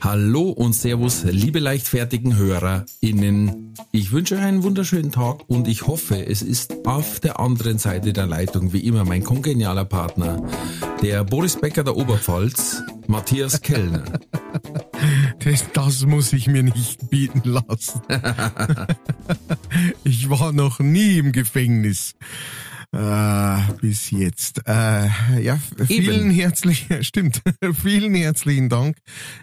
Hallo und Servus, liebe leichtfertigen HörerInnen. Ich wünsche euch einen wunderschönen Tag und ich hoffe, es ist auf der anderen Seite der Leitung wie immer mein kongenialer Partner, der Boris Becker der Oberpfalz, Matthias Kellner. Das, das muss ich mir nicht bieten lassen. ich war noch nie im Gefängnis. Äh, bis jetzt. Äh, ja, vielen herzlichen, stimmt, vielen herzlichen Dank.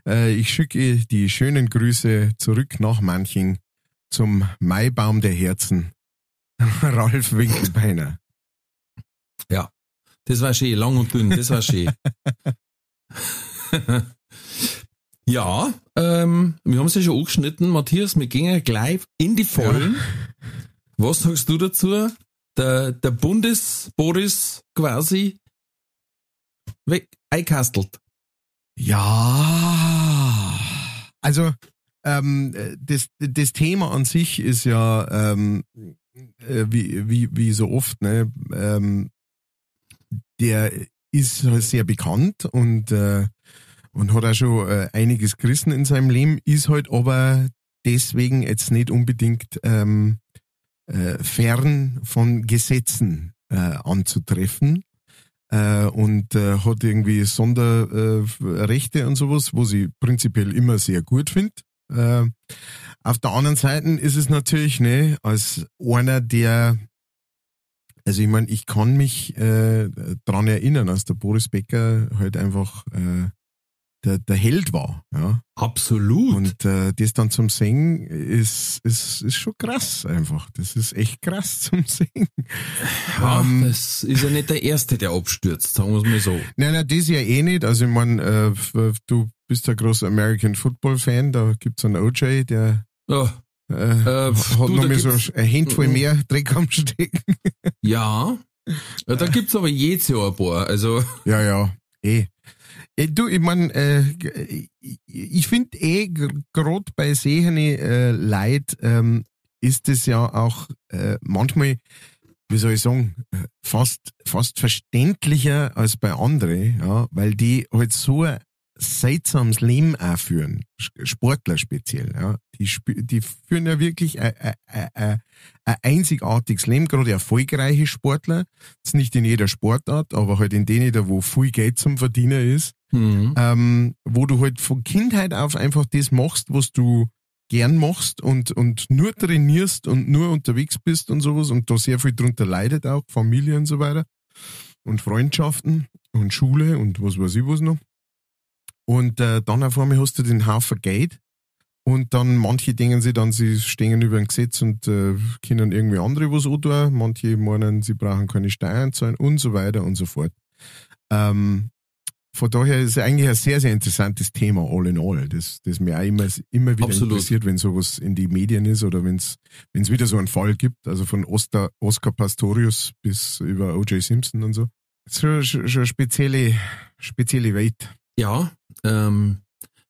Äh, ich schicke die schönen Grüße zurück nach Manching zum Maibaum der Herzen. Ralf Winkelbeiner. Ja, das war schön, lang und dünn, das war schön. ja, ähm, wir haben es ja schon angeschnitten, Matthias, wir gehen gleich in die Vollen. Ja. Was sagst du dazu? Der, der Bundes-Boris quasi weg, eingekastelt. Ja, also ähm, das, das Thema an sich ist ja ähm, äh, wie, wie, wie so oft, ne, ähm, der ist sehr bekannt und, äh, und hat auch schon äh, einiges gerissen in seinem Leben, ist halt aber deswegen jetzt nicht unbedingt ähm, äh, fern von Gesetzen äh, anzutreffen äh, und äh, hat irgendwie Sonderrechte äh, und sowas, wo sie prinzipiell immer sehr gut findet. Äh, auf der anderen Seite ist es natürlich, ne, als einer, der also ich meine, ich kann mich äh, dran erinnern, als der Boris Becker halt einfach der, der Held war. Ja. Absolut. Und äh, das dann zum Singen ist, ist, ist schon krass einfach. Das ist echt krass zum Singen. Ja, ähm, das ist ja nicht der Erste, der abstürzt, sagen wir es mal so. Nein, nein, das ja eh nicht. Also ich meine, äh, du bist ein großer American Football Fan, da gibt's einen OJ, der oh. Äh, äh, hat du, noch mal so ein Handvoll mhm. mehr Dreck am Stecken. Ja, ja da gibt's aber jedes Jahr ein paar. Also. Ja, ja, eh. Äh, du, ich mein, äh, ich finde eh, gerade bei sehene äh, Leid ähm, ist es ja auch äh, manchmal, wie soll ich sagen, fast, fast verständlicher als bei anderen, ja, weil die halt so seltsames Leben auch führen. Sportler speziell, ja. Die, die führen ja wirklich ein, ein, ein, ein einzigartiges Leben, gerade erfolgreiche Sportler. Das ist nicht in jeder Sportart, aber halt in denen, da wo viel Geld zum Verdienen ist, mhm. ähm, wo du halt von Kindheit auf einfach das machst, was du gern machst und, und nur trainierst und nur unterwegs bist und sowas und da sehr viel drunter leidet auch, Familie und so weiter und Freundschaften und Schule und was weiß ich was noch. Und äh, dann auf einmal hast du den Haufen Geld und dann manche denken sie dann, sie stehen über ein Gesetz und äh, können irgendwie andere was tun. Manche meinen, sie brauchen keine Steuern zahlen und so weiter und so fort. Ähm, von daher ist es eigentlich ein sehr, sehr interessantes Thema, all in all, das, das mir auch immer, immer wieder Absolut. interessiert, wenn sowas in die Medien ist oder wenn es wieder so einen Fall gibt, also von Oscar, Oscar Pastorius bis über O.J. Simpson und so. Das ist schon, schon eine spezielle, spezielle Welt. Ja, ähm,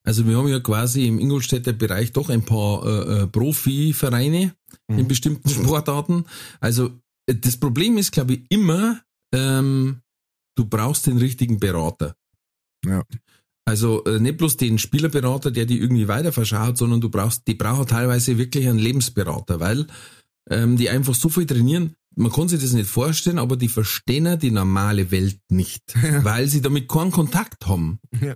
also wir haben ja quasi im Ingolstädter Bereich doch ein paar äh, äh, Profivereine mhm. in bestimmten Sportarten. Also äh, das Problem ist, glaube ich, immer, ähm, du brauchst den richtigen Berater. Ja. Also äh, nicht bloß den Spielerberater, der die irgendwie weiter verschaut, sondern du brauchst, die brauchen teilweise wirklich einen Lebensberater, weil ähm, die einfach so viel trainieren man kann sich das nicht vorstellen, aber die verstehen die normale Welt nicht, ja. weil sie damit keinen Kontakt haben. Ja.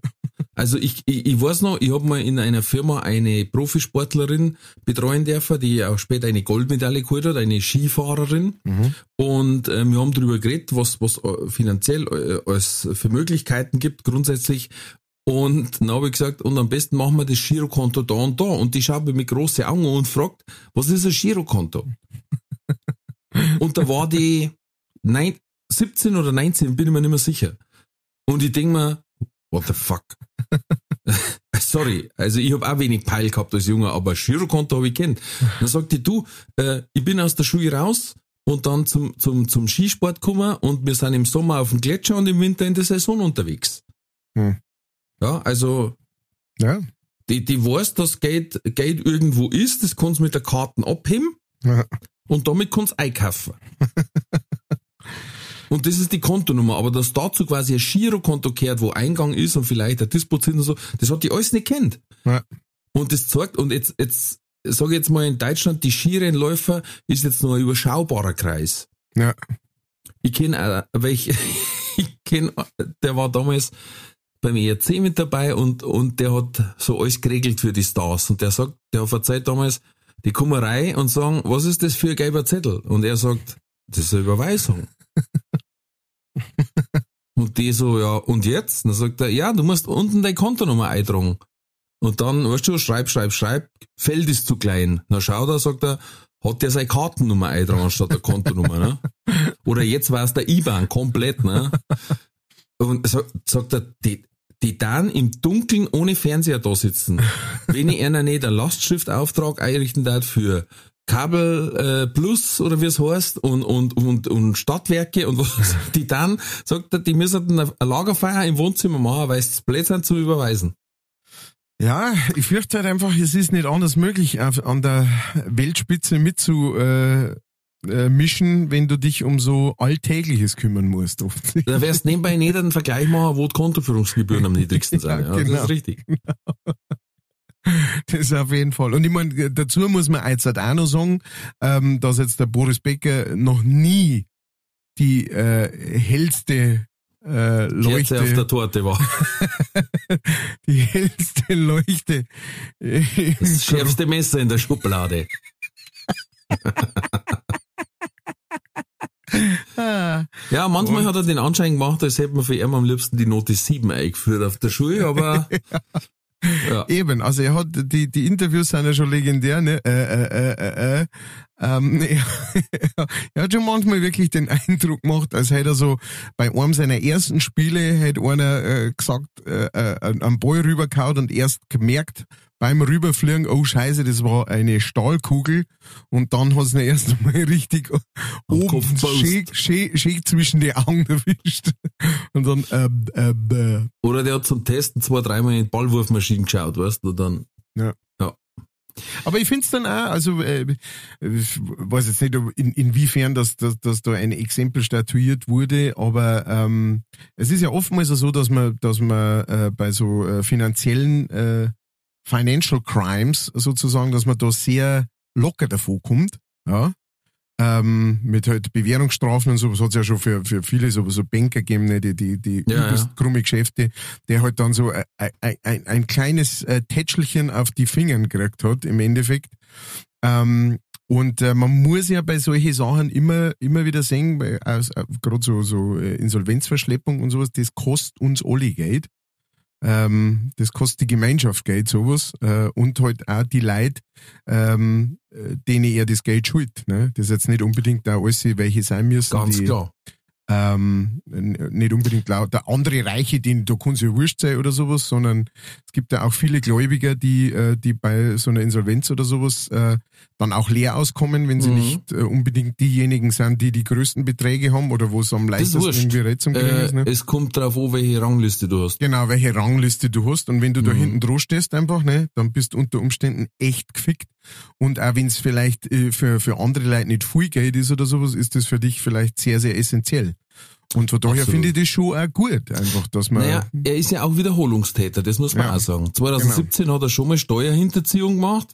Also ich, ich, ich weiß noch, ich habe mal in einer Firma eine Profisportlerin betreuen dürfen, die auch später eine Goldmedaille geholt hat, eine Skifahrerin. Mhm. Und äh, wir haben darüber geredet, was, was äh, finanziell äh, es für Möglichkeiten gibt grundsätzlich. Und dann habe ich gesagt, und am besten machen wir das Girokonto da und da. Und die schaut mich mit großen Augen und fragt, was ist ein Girokonto? Und da war die nein, 17 oder 19, bin ich mir nicht mehr sicher. Und ich denke mir, what the fuck? Sorry, also ich habe auch wenig Peil gehabt als Junge, aber Girokonto habe ich kennt. Dann sagt die, du, äh, ich bin aus der Schule raus und dann zum, zum, zum Skisport gekommen und wir sind im Sommer auf dem Gletscher und im Winter in der Saison unterwegs. Hm. Ja, also Ja. die, die weiß, dass Geld, Geld irgendwo ist, das kannst du mit der Karten abheben Ja. Und damit kannst du einkaufen. und das ist die Kontonummer, aber dass dazu quasi ein Girokonto gehört, wo Eingang ist und vielleicht ein Dispozit und so, das hat die alles nicht kennt. Ja. Und das zeigt, und jetzt, jetzt, sage ich jetzt mal in Deutschland, die Skirennläufer ist jetzt nur ein überschaubarer Kreis. Ja. Ich kenne auch, welche, ich kenne, der war damals beim ERC mit dabei und, und der hat so alles geregelt für die Stars. Und der sagt, der hat verzeiht damals, die kommen rein und sagen, was ist das für ein gelber Zettel? Und er sagt, das ist eine Überweisung. und die so, ja, und jetzt? Und dann sagt er, ja, du musst unten deine Kontonummer eintragen. Und dann, weißt du, schreib, schreib, schreib, Feld ist zu klein. Na schaut er, sagt er, hat der seine Kartennummer eintragen statt der Kontonummer, ne? Oder jetzt war es der IBAN komplett, ne? Und so, sagt er, die, die dann im Dunkeln ohne Fernseher da sitzen. Wenn ich einer nicht einen Lastschriftauftrag einrichten darf für Kabel äh, Plus oder wie es heißt und, und, und, und Stadtwerke und was, die dann, sagt er, die müssen ein Lagerfeuer im Wohnzimmer machen, weil es sind zu überweisen. Ja, ich fürchte halt einfach, es ist nicht anders möglich, an der Weltspitze mitzu äh, äh, mischen, wenn du dich um so Alltägliches kümmern musst. offensichtlich. Da wirst nebenbei nicht einen Vergleich machen, wo die Kontoführungsgebühren am niedrigsten sind. Ja, Ja, Das genau. ist richtig. Das ist auf jeden Fall. Und ich meine, dazu muss man jetzt halt auch noch sagen, ähm, dass jetzt der Boris Becker noch nie die äh, hellste äh, Kerze auf der Leuchte, Torte war. die hellste Leuchte Das schärfste Messer in der Schublade. Ja, manchmal Und- hat er den Anschein gemacht, als hätte man für ihn am liebsten die Note 7 eingeführt auf der Schule, aber ja. Eben, also er hat die die Interviews sind ja schon legendär, ne? Äh, äh, äh, äh, äh. Ähm, er, er hat schon manchmal wirklich den Eindruck gemacht, als hätte er so bei einem seiner ersten Spiele hätte einer äh, gesagt, äh, äh, einen Ball rübergehauen und erst gemerkt beim Rüberfliegen, oh Scheiße, das war eine Stahlkugel und dann hat es ihn erst einmal richtig oben Kopf post. schön, schön, schön zwischen die Augen erwischt und dann äh, äh, äh, Oder der hat zum Testen zwei, dreimal in die Ballwurfmaschine geschaut, weißt du, dann. Aber ich find's dann auch, also äh, ich weiß jetzt nicht, in, inwiefern das, das, dass da ein Exempel statuiert wurde, aber ähm, es ist ja oftmals so, dass man, dass man äh, bei so äh, finanziellen äh, Financial Crimes sozusagen, dass man da sehr locker davor kommt, ja. Ähm, mit halt Bewährungsstrafen und so, was hat's ja schon für, für viele so, so Banker gegeben, ne, die, die, die Ja, übelst ja. krumme Geschäfte, der halt dann so ein, ein, ein, ein kleines äh, Tätschelchen auf die Fingern gekriegt hat, im Endeffekt. Ähm, und äh, man muss ja bei solchen Sachen immer, immer wieder sehen, äh, gerade so, so äh, Insolvenzverschleppung und sowas, das kostet uns alle Geld. Ähm, das kostet die Gemeinschaft Geld, sowas. Äh, und halt auch die Leute, ähm, äh, denen er das Geld schuldet. Ne? Das ist jetzt nicht unbedingt auch alles, welche sein müssen. Ganz die, klar. Ähm, nicht unbedingt lauter andere Reiche, denen da kann ja wurscht sein oder sowas, sondern es gibt ja auch viele Gläubiger, die, äh, die bei so einer Insolvenz oder sowas äh, dann auch leer auskommen, wenn sie Mhm. nicht äh, unbedingt diejenigen sind, die die größten Beträge haben oder wo es am leichtesten irgendwie Kriegen Äh, ist. Ne? es kommt drauf an, welche Rangliste du hast. Genau, welche Rangliste du hast und wenn du da Mhm. hinten dran stehst einfach, ne, dann bist du unter Umständen echt gefickt und auch wenn es vielleicht äh, für, für andere Leute nicht viel Geld ist oder sowas, ist das für dich vielleicht sehr, sehr essentiell. Und von daher Absolut. finde ich das schon auch gut, einfach, dass man, Naja, er ist ja auch Wiederholungstäter, das muss man Ja. auch sagen. 2017 hat er schon mal Steuerhinterziehung gemacht,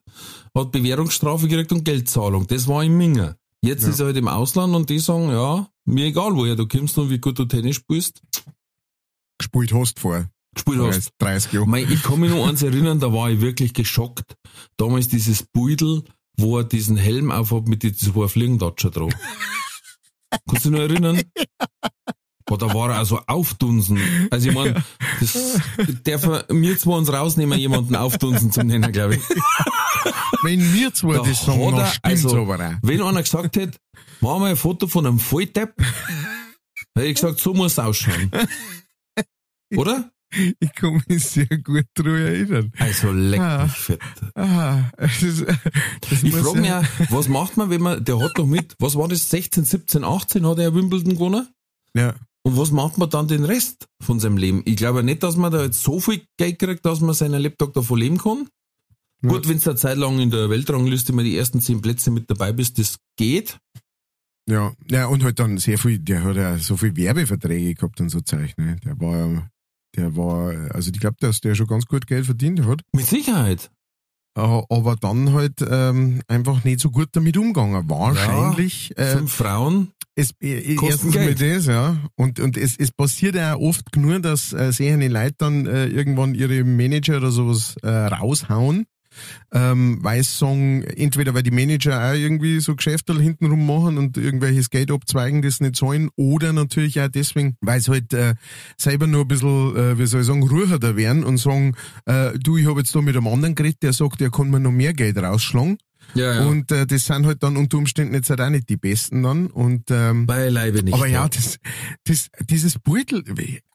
hat Bewährungsstrafe gekriegt und Geldzahlung. Das war im Minger. Jetzt Ja. ist er halt im Ausland und die sagen, ja, mir egal, woher du kommst und wie gut du Tennis spielst, gespielt hast vor gespielt hast. 30 Jahren. Mei, ich kann mich noch eins erinnern, da war ich wirklich geschockt. Damals dieses Beudel, wo er diesen Helm aufhat mit den zwei Fliegendatscher drauf. Kannst du dich noch erinnern? Boah, da war er also aufdunsen. Also ich mein, das darf er, wir zwei uns rausnehmen, jemanden aufdunsen zum Nennen, glaube ich. Wenn wir zwei Da das sagen, dann stimmt's also- aber auch. Wenn einer gesagt hätte, mach mal ein Foto von einem Volldepp, hätte ich gesagt, so muss es ausschauen. Oder? Ich kann mich sehr gut daran erinnern. Also leck Ah. mich fett. Ah, das, das Ich frage mich, ja, was macht man, wenn man, der hat doch mit, was war das, 16, 17, 18 hat er Wimbledon gewonnen? Ja, Und was macht man dann den Rest von seinem Leben? Ich glaube nicht, dass man da jetzt so viel Geld kriegt, dass man seinen Lebtag davon leben kann. Ja. Gut, wenn du eine Zeit lang in der Weltrangliste mal die ersten zehn Plätze mit dabei bist, das geht. ja, ja, und halt dann sehr viel, der hat ja so viel Werbeverträge gehabt und so Zeug, ne? Der war ja, der war, also ich glaube, dass der schon ganz gut Geld verdient hat. Mit Sicherheit. Aber aber dann halt ähm, einfach nicht so gut damit umgegangen. Wahrscheinlich. äh, Fünf Frauen. es, äh, Kosten erstens mal Geld. das, ja. Und, und es, es passiert ja oft genug, dass äh, sehende Leute dann äh, irgendwann ihre Manager oder sowas äh, raushauen. Ähm, sagen, entweder weil die Manager auch irgendwie so Geschäfte hintenrum machen und irgendwelches Geld abzweigen, das nicht sollen, oder natürlich auch deswegen, weil sie halt äh, selber nur ein bisschen, äh, wie soll ich sagen, ruhiger werden und sagen, äh, du, ich habe jetzt da mit einem anderen geredet, der sagt, der kann mir noch mehr Geld rausschlagen. Ja, ja. Und äh, das sind halt dann unter Umständen jetzt halt auch nicht die Besten dann. Und ähm, Beileibe nicht. aber ja, das, das, dieses Beutel,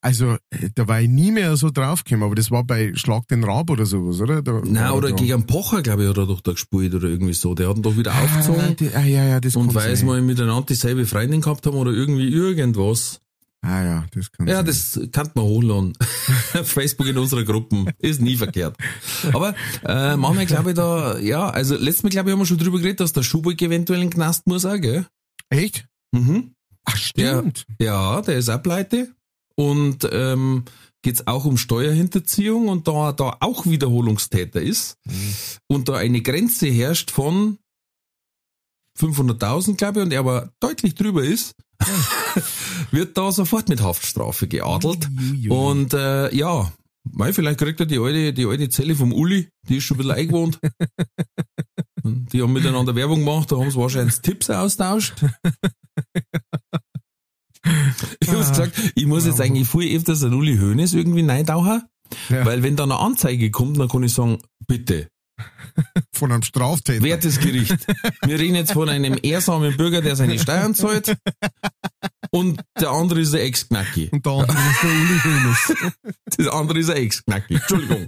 also äh, da war ich nie mehr so draufgekommen, aber das war bei Schlag den Rab oder sowas, oder? Da, Nein, oder gegen Pocher, glaube ich, hat er doch da gespielt oder irgendwie so. Der hat ihn doch wieder aufgezogen. Ah, die, ah, ja, ja, das und weil sie mal miteinander dieselbe Freundin gehabt haben oder irgendwie irgendwas. Ah ja, das kann Ja, sein. das kann man. Auf Facebook in unserer Gruppen. Ist nie verkehrt. Aber äh, manchmal glaube ich da, ja, also letztes Mal glaube ich haben wir schon drüber geredet, dass der Schubeck eventuell in den Knast muss auch, gell? Echt? Mhm. Ach, stimmt. Ja, der ist auch pleite. Und ähm, geht's auch um Steuerhinterziehung und da da auch Wiederholungstäter ist und da eine Grenze herrscht von 500.000, glaube ich, und er aber deutlich drüber ist, wird da sofort mit Haftstrafe geadelt. Und äh, ja, mei, vielleicht kriegt er die alte, die alte Zelle vom Uli, die ist schon ein bisschen eingewohnt. Und die haben miteinander Werbung gemacht, da haben sie wahrscheinlich Tipps austauscht. Ich hab's gesagt, ich muss jetzt eigentlich viel öfters an Uli Hoeneß irgendwie neintauchen, Ja. weil wenn da eine Anzeige kommt, dann kann ich sagen, bitte, Von einem Straftäter. wertes Gericht. Wir reden jetzt von einem ehrsamen Bürger, der seine Steuern zahlt und der andere ist ein Ex-Knacki. Und der andere ist der Uli Hoeneß. Das andere ist ein Ex-Knacki. Entschuldigung.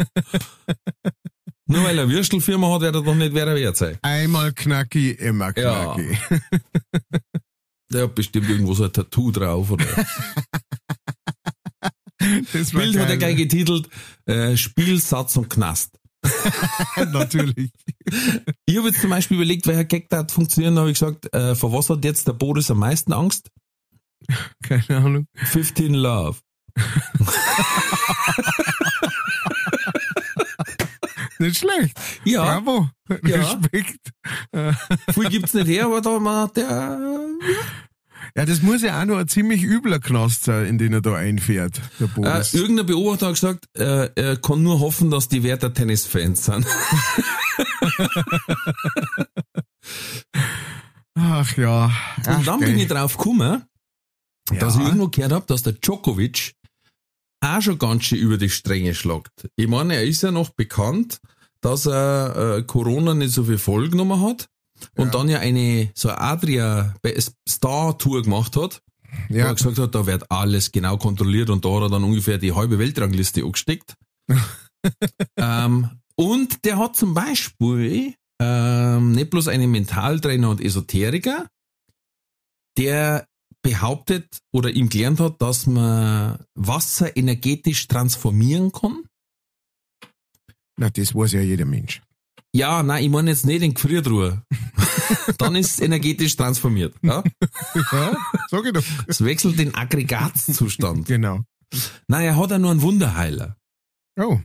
Nur weil er Würstelfirma hat, wird er doch nicht wer er wert sein. Einmal knacki, immer Ja. knacki. Der hat bestimmt irgendwo so ein Tattoo drauf oder. Das Bild hat er gleich getitelt, äh, Spielsatz und Knast. Natürlich. Ich habe jetzt zum Beispiel überlegt, welcher Gag da hat funktionieren, da habe ich gesagt, äh, vor was hat jetzt der Boris am meisten Angst? Keine Ahnung. 15 Love. Nicht schlecht. Ja, Bravo. Ja. Respekt. viel gibt's nicht her, aber da hat der, Ja, das muss ja auch noch ein ziemlich übler Knast sein, in den er da einfährt, der äh, Boris. irgendein Beobachter hat gesagt, äh, er kann nur hoffen, dass die Werder Tennisfans sind. Ach ja. Ach, Und dann bin ich drauf gekommen, dass ich ja. irgendwo gehört habe, dass der Djokovic auch schon ganz schön über die Stränge schlagt. Ich meine, er ist ja noch bekannt, dass er äh, Corona nicht so viel vollgenommen hat und Ja. dann ja eine so eine Adria Star Tour gemacht hat, wo ja. er gesagt hat, da wird alles genau kontrolliert und da hat er dann ungefähr die halbe Weltrangliste angesteckt. ähm, und der hat zum Beispiel ähm, nicht bloß einen Mentaltrainer und Esoteriker, der behauptet oder ihm gelernt hat, dass man Wasser energetisch transformieren kann. Na, das weiß ja jeder Mensch. Ja, nein, ich meine jetzt nicht den Gefriertruhe. Dann ist es energetisch transformiert. Ja? Ja, sag ich doch. Es wechselt den Aggregatzustand. Genau. Nein, er hat ja nur einen Wunderheiler. Oh,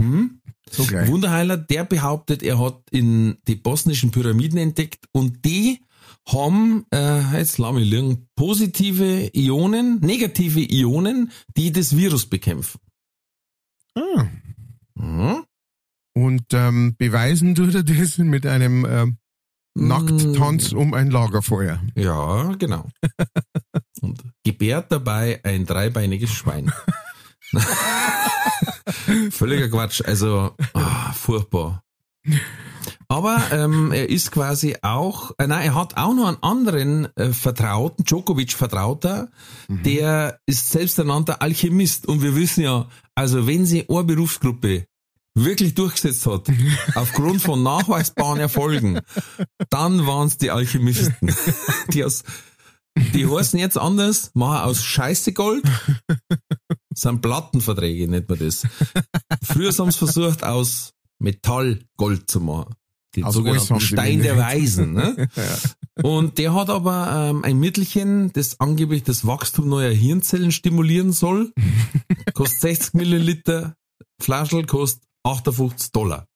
Hm? so gleich. Wunderheiler, der behauptet, er hat in die bosnischen Pyramiden entdeckt und die haben, äh, jetzt lass mich liegen, positive Ionen, negative Ionen, die das Virus bekämpfen. Ah. Mhm. Und ähm, beweisen tut er das mit einem ähm, Nackttanz um ein Lagerfeuer. Ja, genau. Und gebärt dabei ein dreibeiniges Schwein. Völliger Quatsch. Also, ah, furchtbar. Aber ähm, er ist quasi auch, äh, nein, er hat auch noch einen anderen äh, Vertrauten, Djokovic-Vertrauter, Mhm. der ist selbsternannter Alchemist. Und wir wissen ja, also wenn sie eine Berufsgruppe wirklich durchgesetzt hat, aufgrund von nachweisbaren Erfolgen, dann waren es die Alchemisten. Die, aus, die heißen jetzt anders, machen aus Scheiße Gold, sind Plattenverträge, nennt man das. Früher haben sie versucht, aus Metall Gold zu machen. Den Aus alles sogenannten Stein der. Weisen. Ne? Und der hat aber ähm, ein Mittelchen, das angeblich das Wachstum neuer Hirnzellen stimulieren soll. kostet 60 Milliliter, Flaschel kostet 58 Dollar.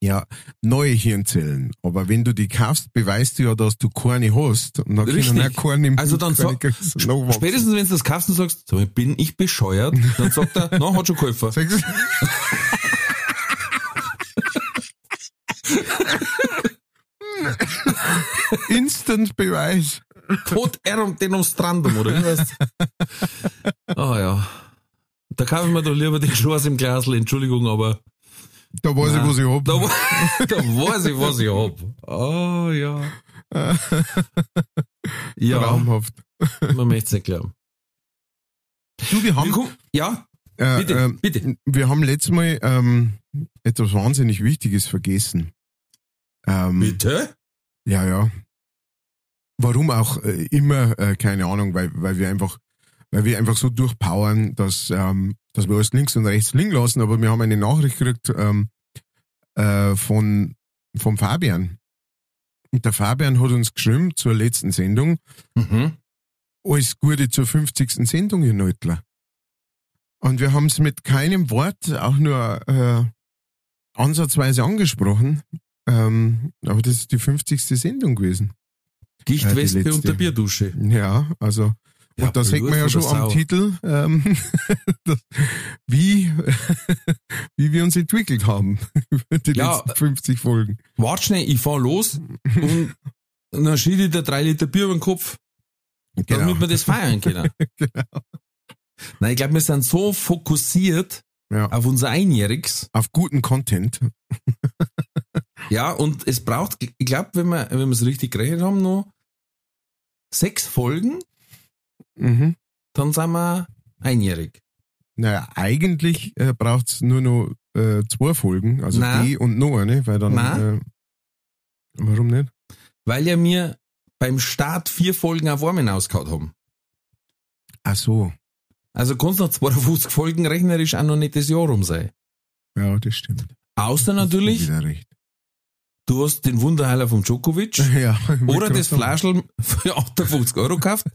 Ja, neue Hirnzellen. Aber wenn du die kaufst, beweist du ja, dass du keine hast. Und dann Richtig. können auch keine im Also dann nachwachsen. Spätestens wenn du das kaufst und sagst, so, bin ich bescheuert, dann sagt er, na, hat schon geholfen. Sagst du? Instant-Beweis. Pot erum demonstrandum, oder wie heißt Ah ja. Da kaufe ich mir doch lieber den Schloss im Glasl, Entschuldigung, aber Da weiß Nein. ich, was ich hab. da, da weiß ich, was ich hab. Oh ja. Ja, Traumhaft. man möchte es nicht glauben. Du, wir haben, Ja, äh, bitte, ähm, bitte. wir haben letztes Mal ähm, etwas wahnsinnig Wichtiges vergessen. Ähm, Bitte? Ja, ja. Warum auch äh, immer, äh, keine Ahnung, weil, weil wir einfach, weil wir einfach so durchpowern, dass, ähm, dass wir alles links und rechts liegen lassen, aber wir haben eine Nachricht gekriegt ähm, äh, von vom Fabian. Und der Fabian hat uns geschrieben zur letzten Sendung, Mhm. alles Gute zur 50. Sendung, ihr Neutler. Und wir haben es mit keinem Wort auch nur äh, ansatzweise angesprochen. Ähm, aber das ist die 50. Sendung gewesen. Gicht Ja, die Wespe letzte. unter Bierdusche. Ja, also Ja, und da sieht man ja schon am Sau. Titel, ähm, das, wie, wie wir uns entwickelt haben über die Ja. letzten 50 Folgen. Wart schnell, ich fahr los und dann schiebe ich dir drei Liter Bier über den Kopf, damit wir das feiern können. Genau. Nein, ich glaube, wir sind so fokussiert Ja. auf unser Einjähriges. Auf guten Content. Ja, und es braucht, ich glaube, wenn wir, wenn wir es richtig gerechnet haben, noch sechs Folgen, Mhm. dann sind wir einjährig. Naja, eigentlich äh, braucht's nur noch äh, zwei Folgen, also Nein. die und noch eine, weil dann. Äh, warum nicht? Weil ja mir beim Start vier Folgen auf einmal hinausgehauen haben. Ach so. Also kannst nach 52 Folgen rechnerisch auch noch nicht das Jahr rum sein. Ja, das stimmt. Außer du natürlich. Du hast den Wunderheiler vom Djokovic Ja, oder das. Flaschel für 58 Euro gekauft,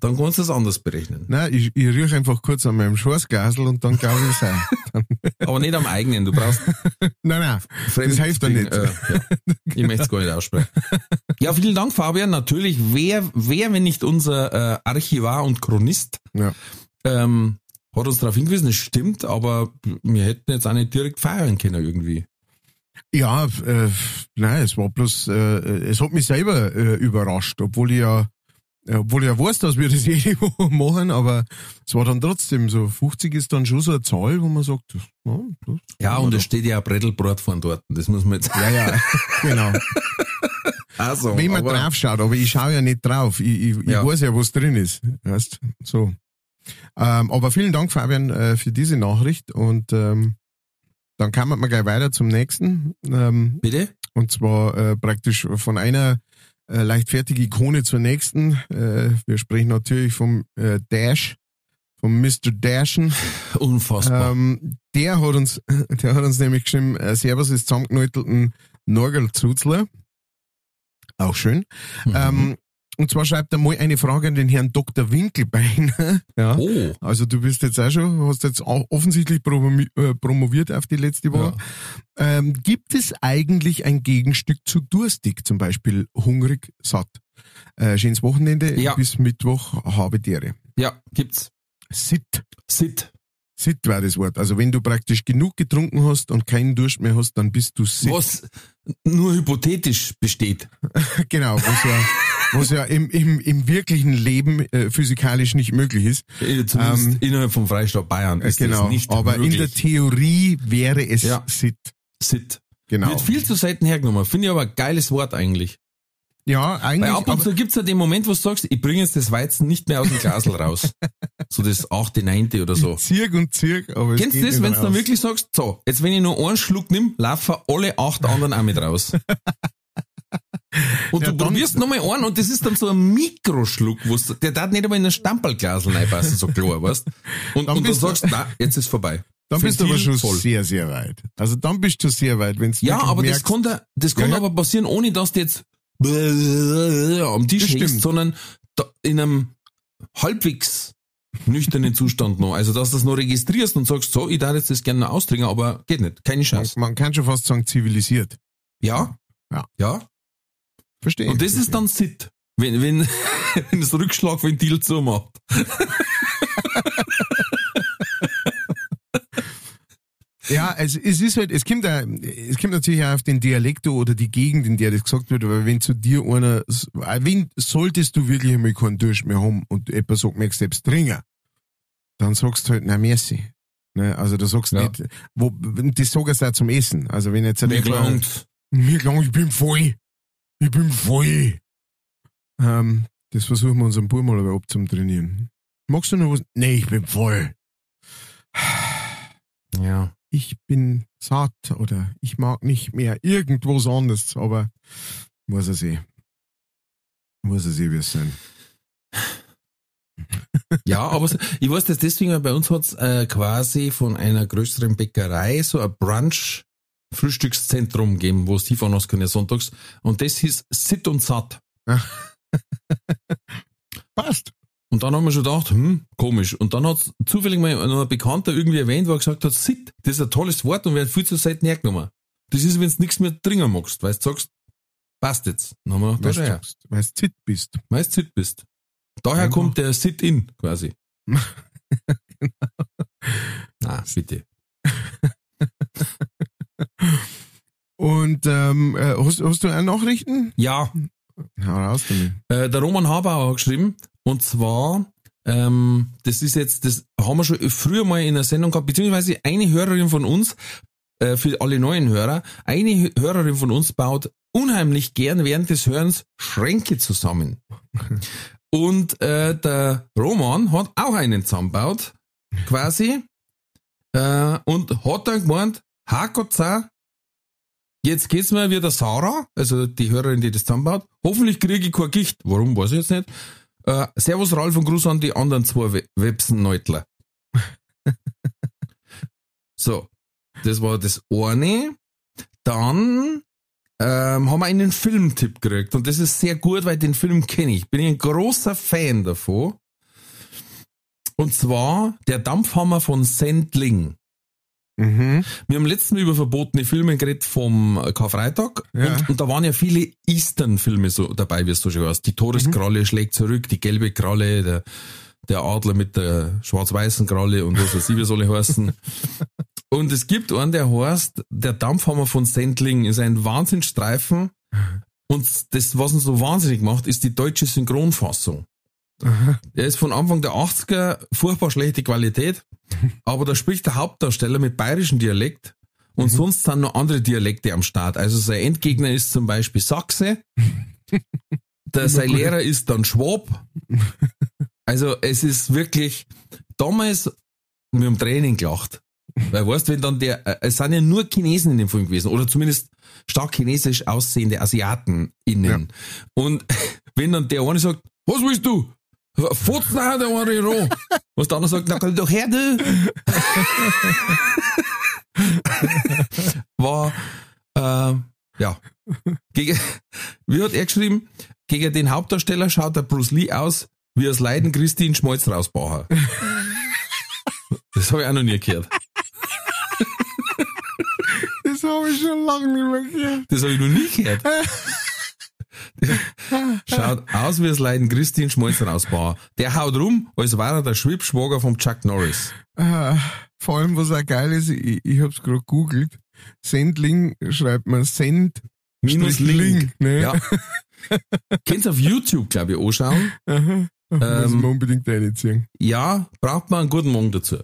dann kannst du das anders berechnen. Nein, ich, ich rieche einfach kurz an meinem Schwarzgasel und dann glaube ich es auch. Aber nicht am eigenen, du brauchst Nein, nein. Fremd hilft ja nicht. Äh, ja. Ich möchte es gar nicht aussprechen. Ja, vielen Dank, Fabian. Natürlich, wer, wer wenn nicht unser äh, Archivar und Chronist, Ja. ähm, hat uns darauf hingewiesen, es stimmt, aber wir hätten jetzt auch nicht direkt feiern können irgendwie. Ja, äh, nein, es war bloß, äh, es hat mich selber äh, überrascht, obwohl ich ja, äh, obwohl ich ja weiß, dass wir das jede Woche machen, aber es war dann trotzdem so, 50 ist dann schon so eine Zahl, wo man sagt, ja, Ja, und es steht ja ein Brettelbrot von dort. Das muss man jetzt. ja, ja, genau. Also, Wenn man aber- drauf schaut, aber ich schaue ja nicht drauf, ich, ich, ich Ja. weiß ja, was drin ist, weißt, so. Ähm, aber vielen Dank, Fabian, äh, für diese Nachricht und ähm, dann man mal gleich weiter zum nächsten. Ähm, Bitte? Und zwar äh, praktisch von einer äh, leichtfertigen Ikone zur nächsten. Äh, wir sprechen natürlich vom äh, Dash, vom Mr. Dashen. Unfassbar. Ähm, der hat uns, der hat uns nämlich geschrieben, äh, Servus ist zusammengenäutelten Norgelzuzler. Auch schön. Mhm. Ähm, und zwar schreibt er mal eine Frage an den Herrn Dr. Winkelbein. ja. oh, Also du bist jetzt auch schon, hast jetzt auch offensichtlich äh, promoviert auf die letzte Woche. Ähm, gibt es eigentlich ein Gegenstück zu durstig, zum Beispiel hungrig, satt? Äh, schönes Wochenende, Ja. bis Mittwoch habe Tiere. ja, gibt's. Sit. Sit. Sit war das Wort. Also wenn du praktisch genug getrunken hast und keinen Durst mehr hast, dann bist du sit. Was nur hypothetisch besteht. Genau, was ja, was ja im, im, im wirklichen Leben äh, physikalisch nicht möglich ist. Äh, Zumindest Ähm, innerhalb vom Freistaat Bayern Äh, ist genau, das nicht aber möglich. in der Theorie wäre es Ja. Sit. Sit. Genau. Wird viel zu selten hergenommen. Finde ich aber ein geiles Wort eigentlich. Ja, eigentlich. Weil ab und zu gibt's ja den Moment, wo du sagst, ich bringe jetzt das Weizen nicht mehr aus dem Glasl raus. so das achte, neunte oder so. Zirk und Zirk, aber es Kennst du das, wenn du dann wirklich sagst, so, jetzt wenn ich nur einen Schluck nimm, laufen alle acht anderen auch mit raus. Und Ja, du dann- probierst nochmal einen und das ist dann so ein Mikroschluck, wo's, der darf nicht einmal in ein Stamperlglasl reinpassen, so klar, weißt Und, Dann und du bist du- sagst, na, jetzt ist vorbei. Dann bist du aber Ventil schon voll. sehr, sehr weit. Also dann bist du sehr weit, wenn du Ja, aber das merkst, kann, da, das kann ja. aber passieren, ohne dass du jetzt am Tisch hängst, sondern in einem halbwegs nüchternen Zustand noch. Also, dass du das noch registrierst und sagst, so, ich darf jetzt das gerne noch austrinken, aber geht nicht. Keine man, Chance. man kann schon fast sagen zivilisiert. Ja? Ja. Ja. Verstehe. Und das ist dann Sit. Wenn, wenn, wenn das Rückschlagventil zumacht. Ja, also es ist halt, es kommt, auch, es kommt natürlich auch auf den Dialekt oder die Gegend, in der das gesagt wird, aber wenn zu dir einer, wenn solltest du wirklich einmal keinen Durst mehr haben und jemand sagt, du selbst trinken, dann sagst du halt, na merci. Ne, also du sagst Ja. nicht, wo, das sagst du auch zum Essen. Also wenn jetzt Mir gelangt. Mir klang, ich bin voll. Ich bin voll. Ähm, das versuchen wir unserem Bub mal aber abzutrainieren. Magst du noch was? Nee, ich bin voll. Ja. Ich bin satt oder ich mag nicht mehr irgendwas anderes, aber muss er sehen. Muss er es sein. Ja, aber ich weiß das deswegen, weil bei uns hat's äh, quasi von einer größeren Bäckerei so ein Brunch Frühstückszentrum gegeben, wo es hinfahren hast können sonntags. Und das hieß Sit und Satt. Passt. Und dann haben wir schon gedacht, hm, komisch. Und dann hat zufällig mal ein Bekannter irgendwie erwähnt, wo er gesagt hat, Sit, das ist ein tolles Wort und wird viel zu selten hergenommen. Das ist, wenn du nichts mehr trinken magst, weil du sagst, passt jetzt. Dann haben wir gedacht, Weißt ja, weil du zit bist. weil du Sit bist. Daher Einfach. kommt der Sit-In quasi. Na, bitte. Und ähm, äh, hast, hast du Nachrichten? Ja, Hau raus damit. Äh, der Roman Habauer hat geschrieben, und zwar, ähm, das ist jetzt, das haben wir schon früher mal in der Sendung gehabt, beziehungsweise eine Hörerin von uns, äh, für alle neuen Hörer, eine Hö- Hörerin von uns baut unheimlich gern während des Hörens Schränke zusammen. Und äh, der Roman hat auch einen zusammengebaut, quasi, äh, und hat dann gemeint, Hakotza, Jetzt geht's mir wie der Sarah, also die Hörerin, die das zusammenbaut. Hoffentlich kriege ich kein Gicht. Warum, weiß ich jetzt nicht. Äh, Servus Ralf und Gruß an die anderen zwei We Websen-Neutler. so, das war das eine. Dann ähm, haben wir einen Filmtipp gekriegt und das ist sehr gut, weil den Film kenne ich. Bin ein großer Fan davon. Und zwar der Dampfhammer von Sendling. Mhm. Wir haben letztens über verbotene Filme geredet vom Karfreitag Ja. und, und da waren ja viele Eastern-Filme so dabei, wie es so schön heißt. Die Todeskralle schlägt zurück, die gelbe Kralle, der, der Adler mit der schwarz-weißen Kralle und was weiß ich, wie soll ich heißen. Und es gibt einen, der heißt, der Dampfhammer von Sendling ist ein Wahnsinnsstreifen und das, was ihn so wahnsinnig macht, ist die deutsche Synchronfassung. Aha. Der ist von Anfang der 80er furchtbar schlechte Qualität, aber da spricht der Hauptdarsteller mit bayerischem Dialekt und sonst sind noch andere Dialekte am Start. Also sein Endgegner ist zum Beispiel Sachse, der, sein. Lehrer ist dann Schwab. Also es ist wirklich, damals, wir haben Tränen gelacht. Weil weißt, wenn dann der, äh, es sind ja nur Chinesen in dem Film gewesen, oder zumindest stark chinesisch aussehende Asiaten innen. Und wenn dann der eine sagt, was willst du? Fotzen auch der roh. Was der andere sagt, na komm doch her, du. War, äh, ja. Gegen, wie hat er geschrieben? Gegen den Hauptdarsteller schaut der Bruce Lee aus, wie aus Leiden Christine Schmolz rausbauen. Das habe ich auch noch nie gehört. Das habe ich schon lange nicht mehr gehört. Das habe ich noch nie gehört. Schaut aus wie das Leiden Christine Schmolz rausbauen. Der haut rum, als wäre er der Schwibschwager vom Chuck Norris. Ah, vor allem, was auch geil ist, ich, ich hab's gerade googelt. Sendling schreibt man Send Minus Strich Link. ne? Ja. Könnt ihr auf YouTube, glaube ich, anschauen. Aha. Muss Ähm, man unbedingt reinziehen. Ja, braucht man einen guten Morgen dazu.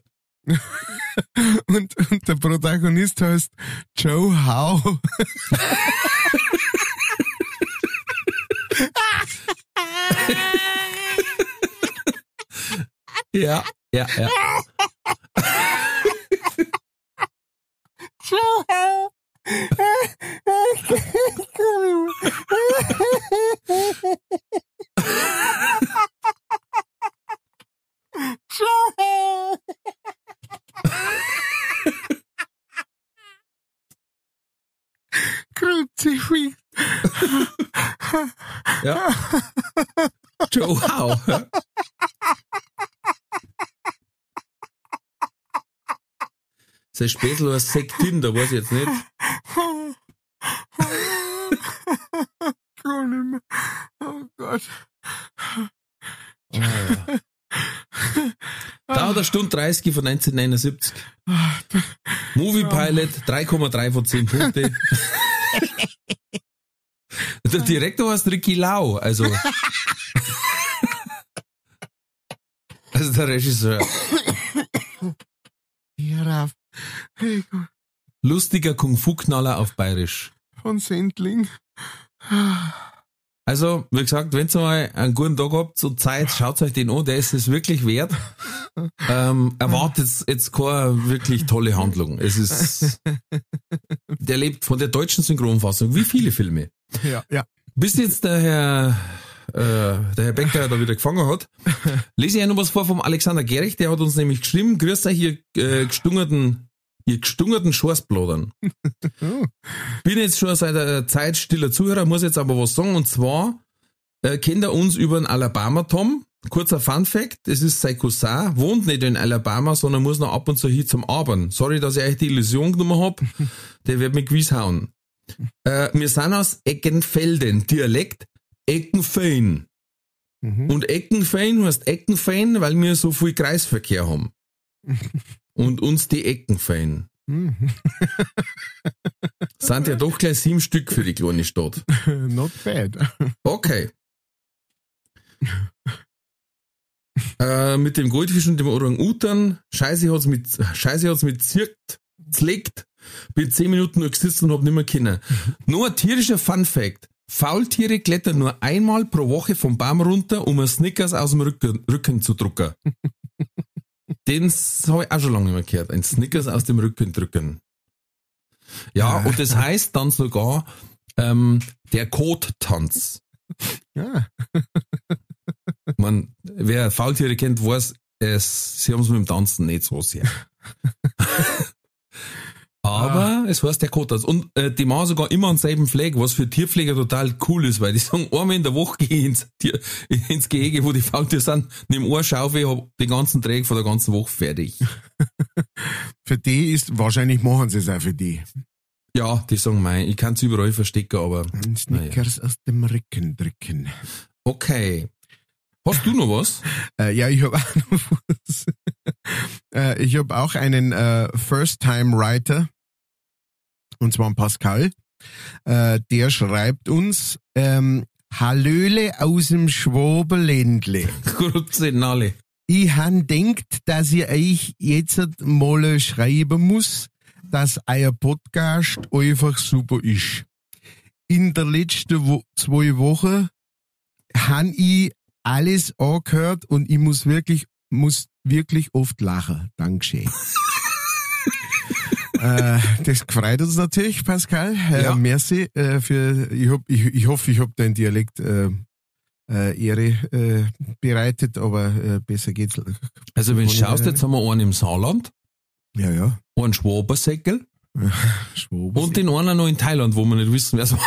und, und der Protagonist heißt Joe Howe. Ja, ja, ja. Joe Howe. Joe Howe. Kruzifix. ja. Joe. Ja. Sein Späßel heißt Sektin, da weiß ich jetzt nicht. Gar nicht mehr. Oh Gott. Da hat er Stunde 30 von 1979. Movie Pilot 3,3 von 10 Punkte. Der Direktor heißt Ricky Lau, also. Also der Regisseur. Hierauf. Hey Gott. Lustiger Kung-Fu-Knaller auf Bayerisch. Von Sendling. Also, wie gesagt, wenn ihr mal einen guten Tag habt, so Zeit, schaut euch den an, der ist es wirklich wert. Ähm, erwartet jetzt keine wirklich tolle Handlung. Es ist, der lebt von der deutschen Synchronfassung, wie viele Filme. Ja, ja. Bis jetzt der Herr, äh, der Herr Becker da wieder gefangen hat, lese ich noch was vor vom Alexander Gerich, der hat uns nämlich geschrieben, grüßt euch ihr äh, gestungerten, ihr gestungerten Schorsbladern. Bin jetzt schon seit einer Zeit stiller Zuhörer, muss jetzt aber was sagen, und zwar äh, kennt er uns über den Alabama Tom. Kurzer Fun Fact, es ist sein Cousin, wohnt nicht in Alabama, sondern muss noch ab und zu hier zum Arbeiten. Sorry, dass ich euch die Illusion genommen hab. Der wird mich gewiss hauen. Äh, wir sind aus Eckenfelden, Dialekt Eckenfein. Mhm. Und Eckenfein heißt Eckenfein, weil wir so viel Kreisverkehr haben. Und uns die Eckenfein. Mhm. Sind ja doch gleich sieben Stück für die kleine Stadt. Not bad. Okay. äh, mit dem Goldfisch und dem Orang-Utan, Scheiße hat's mit, Scheiße hat's mit zirkt, zlegt, bin zehn Minuten nur gesessen und hab nimmer können. Nur ein tierischer Fun Fact. Faultiere klettern nur einmal pro Woche vom Baum runter, um ein Snickers aus dem Rücken, Rücken zu drucken. Den habe ich auch schon lange nicht mehr gehört. Ein Snickers aus dem Rücken drücken. Ja, und das heißt dann sogar ähm, der Kottanz. Ja. Man, wer Faultiere kennt, weiß, es, sie haben es mit dem Tanzen nicht so sehr. Aber es heißt der Kottanz. Und äh, die machen sogar immer einen selben Flag, was für Tierpfleger total cool ist, weil die sagen, einmal in der Woche gehe ich ins, Tier, ins Gehege, wo die Faultiere sind, nimm eine Schaufel, hab die ganzen Träge von der ganzen Woche fertig. Für die ist, wahrscheinlich machen sie es auch für die. Ja, die sagen, mein, ich kann es überall verstecken, aber Snickers aus dem Rücken drücken. okay. Hast du noch was? Äh, ja, ich habe auch noch was. Äh, ich habe auch einen äh, First-Time-Writer, und zwar einen Pascal. Äh, der schreibt uns, ähm, Hallöle aus dem Schwabeländle. Grüezi, Nalle. Ich han denkt, dass ich euch jetzt mal schreiben muss, dass euer Podcast einfach super ist. In der letzten Wo zwei Wochen han ich alles angehört und ich muss wirklich, muss wirklich oft lachen. Dankeschön. äh, das freut uns natürlich, Pascal. Äh, Ja. Merci äh, für, ich, hab, ich, ich hoffe, ich habe deinen Dialekt äh, äh, Ehre äh, bereitet, aber besser geht's. Also wenn du schaust, jetzt haben wir einen im Saarland, Ja, ja. einen Schwabersäckel Schwaben. und den einen noch in Thailand, wo wir nicht wissen, wer es war.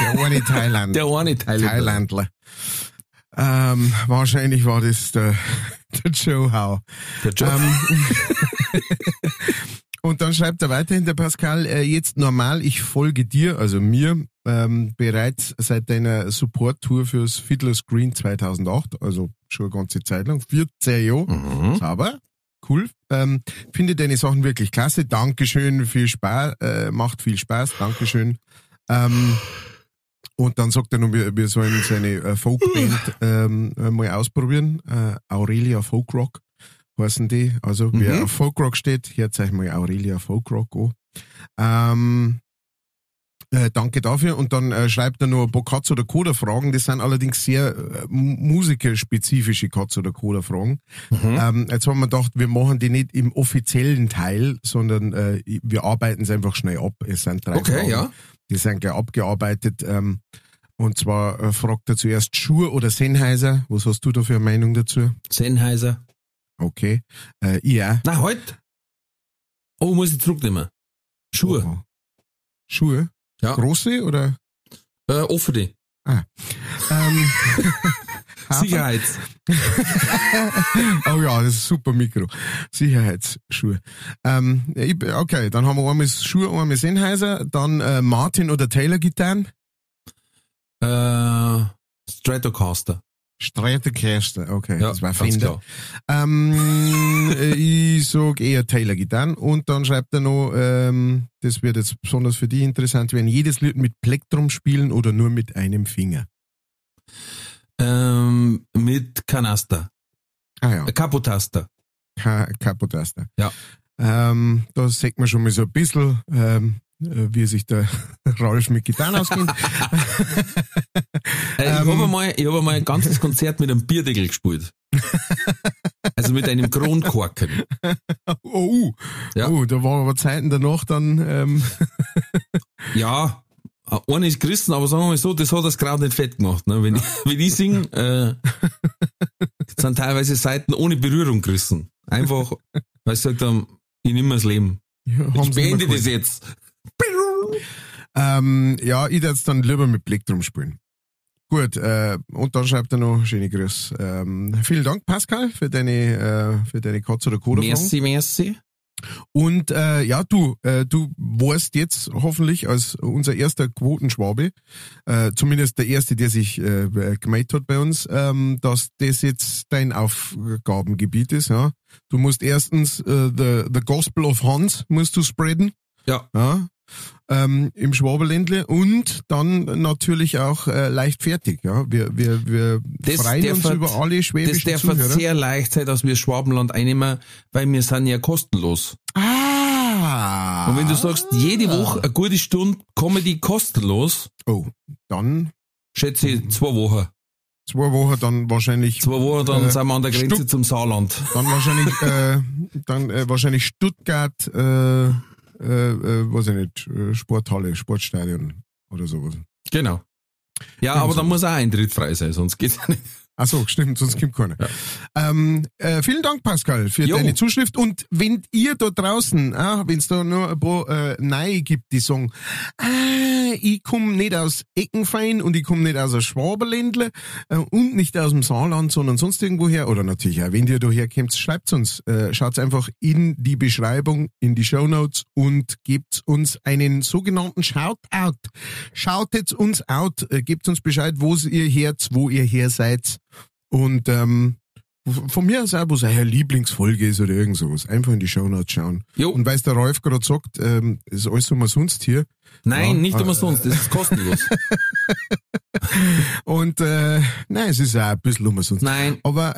der eine Thailand. Der eine Thailand. Thailandler. Ähm, wahrscheinlich war das der, der Joe Howe. Der Joe. Ähm, und dann schreibt er weiterhin der Pascal, äh, jetzt normal, ich folge dir, also mir, ähm, bereits seit deiner Support-Tour fürs Fiddler's Green 2008, also schon eine ganze Zeit lang, 14 Jahre. Mhm. Sauber. Cool. Ähm, finde deine Sachen wirklich klasse. Dankeschön, viel Spaß, äh, macht viel Spaß. Dankeschön. Ähm, und dann sagt er noch, wir, wir sollen seine äh, Folkband ähm, äh, mal ausprobieren. Äh, Aurelia Folk Rock heißen die. Also wer Mhm. auf Folkrock steht, hört euch mal Aurelia Folkrock an. Ähm, äh, danke dafür. Und dann äh, schreibt er paar Katz- oder Coda-Fragen. Das sind allerdings sehr äh, mu- musikerspezifische Katz- oder Coda-Fragen. Mhm. Ähm, jetzt haben wir gedacht, wir machen die nicht im offiziellen Teil, sondern äh, wir arbeiten es einfach schnell ab. Es sind drei Okay, Fragen. ja. Die sind gleich abgearbeitet. Ähm, und zwar äh, fragt er zuerst Schur oder Sennheiser. Was hast du da für eine Meinung dazu? Sennheiser. Okay. Äh, auch. Na, halt. Oh, muss ich zurücknehmen. Schuhe. Oh. Schuhe? Ja. Große oder? Äh, offene. Ähm, Sicherheits. oh ja, das ist ein super Mikro. Sicherheitsschuhe. Ähm, okay, dann haben wir einmal Schuhe, einmal Sennheiser, dann äh, Martin oder Taylor Gitarren. Äh, Stratocaster. Stratocaster, okay, Ja, das war klar. Ähm, äh, ich sag eher Taylor Gitarren und dann schreibt er noch, ähm, das wird jetzt besonders für dich interessant werden, jedes Lied mit Plektrum spielen oder nur mit einem Finger. Ähm, mit Kanaster. Ah ja, Kapotaster. Ka Kapotaster. Ja. Ähm, da sieht man schon mal so ein bisschen, ähm, äh, wie sich der Ralf mit Gitarren auskennt. Äh, ich Ähm. habe mal, ich habe mal ein ganzes Konzert mit einem Bierdeckel gespielt. Also mit einem Kronkorken. oh, uh. Ja. oh, da waren aber Zeiten danach dann, ähm, Ja, einer ist Christen, aber sagen wir mal so, das hat das gerade nicht fett gemacht. Ne? Wenn, ich, wenn ich sing, äh, sind teilweise Seiten ohne Berührung gerissen. Einfach, weil sie gesagt haben, ich nehme das Leben. ja, Ich beende das jetzt. Ähm, ja, ich würde dann lieber mit Plektrum spielen. Gut, äh, und dann schreibt er noch, schöne Grüße. Ähm, vielen Dank, Pascal, für deine, äh, für deine Katz- oder Coda Merci, merci. Und äh, ja, du, äh, du warst jetzt hoffentlich als unser erster Quotenschwabe, äh, zumindest der erste, der sich äh, gemeldet hat bei uns, ähm, dass das jetzt dein Aufgabengebiet ist. Ja, du musst erstens äh, the the Gospel of Hans musst du spreaden. Ja. Ja. Ähm, Im Schwabeländle und dann natürlich auch äh, leichtfertig. Ja, wir wir wir Das freuen uns über alle Das schwäbischen darf Zuhörer. sehr leicht sein, dass wir Schwabenland einnehmen, weil wir sind ja kostenlos. ah. Und wenn du sagst, jede Woche eine gute Stunde Comedy kostenlos, Oh, dann schätze ich zwei Wochen. zwei Wochen, dann wahrscheinlich, Zwei Wochen, dann Äh, sind wir an der Grenze Stuck- zum Saarland. dann wahrscheinlich, äh, dann äh, wahrscheinlich Stuttgart, äh, äh, äh, weiß ich nicht, äh, Sporthalle, Sportstadion oder sowas. Genau. Ja, Irgend aber da muss auch Eintritt frei sein, sonst geht's ja nicht. Ach so, stimmt, sonst kommt keiner. Ähm, äh, vielen Dank, Pascal, für Jo. deine Zuschrift. Und wenn ihr da draußen, ah, wenn es da noch ein paar äh, Neue gibt, die sagen, ah, ich komme nicht aus Eckenfein und ich komme nicht aus der Schwaberländle äh, und nicht aus dem Saarland, sondern sonst irgendwoher, oder natürlich auch, wenn ihr da herkommt, schreibt uns, äh, schaut einfach in die Beschreibung, in die Shownotes und gebt uns einen sogenannten Shoutout. Shoutet uns out, äh, gebt uns Bescheid, wo ihr hört, wo ihr her seid. Und ähm, von mir aus auch, was eure Lieblingsfolge ist oder irgend sowas. Einfach in die Shownotes schauen. Jo. Und weil der Rolf gerade sagt, ähm, ist alles umsonst hier. Nein, Ja, nicht äh, umsonst, das ist kostenlos. Und äh, nein, es ist auch ein bisschen umsonst. Nein, Aber,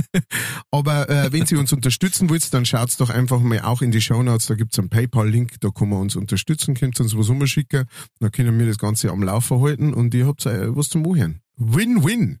aber äh, wenn Sie uns unterstützen wollt, dann schaut's doch einfach mal auch in die Shownotes, da gibt's einen Paypal-Link, da kann man uns unterstützen, könnt uns was umschicken, dann können wir das Ganze am Laufen halten und ihr habt äh, was zum Wohnen. Win-win.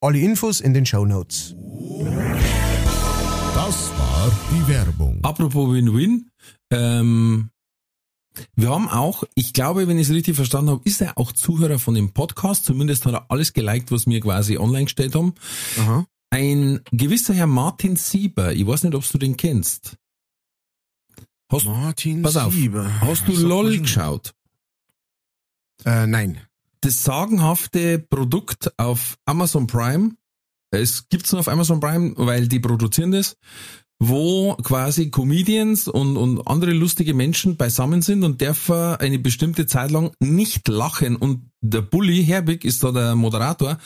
Alle Infos in den Show Notes. Das war die Werbung. Apropos Win-Win, ähm, wir haben auch, ich glaube, wenn ich es richtig verstanden habe, ist er auch Zuhörer von dem Podcast, zumindest hat er alles geliked, was wir quasi online gestellt haben. Aha. Ein gewisser Herr Martin Sieber, ich weiß nicht, ob du den kennst. Hast, Martin pass auf, Sieber. hast du LOL geschaut? Äh, nein. Das sagenhafte Produkt auf Amazon Prime, es gibt's nur auf Amazon Prime, weil die produzieren das, wo quasi Comedians und, und andere lustige Menschen beisammen sind und dürfen eine bestimmte Zeit lang nicht lachen. Und der Bully Herbig ist da der Moderator,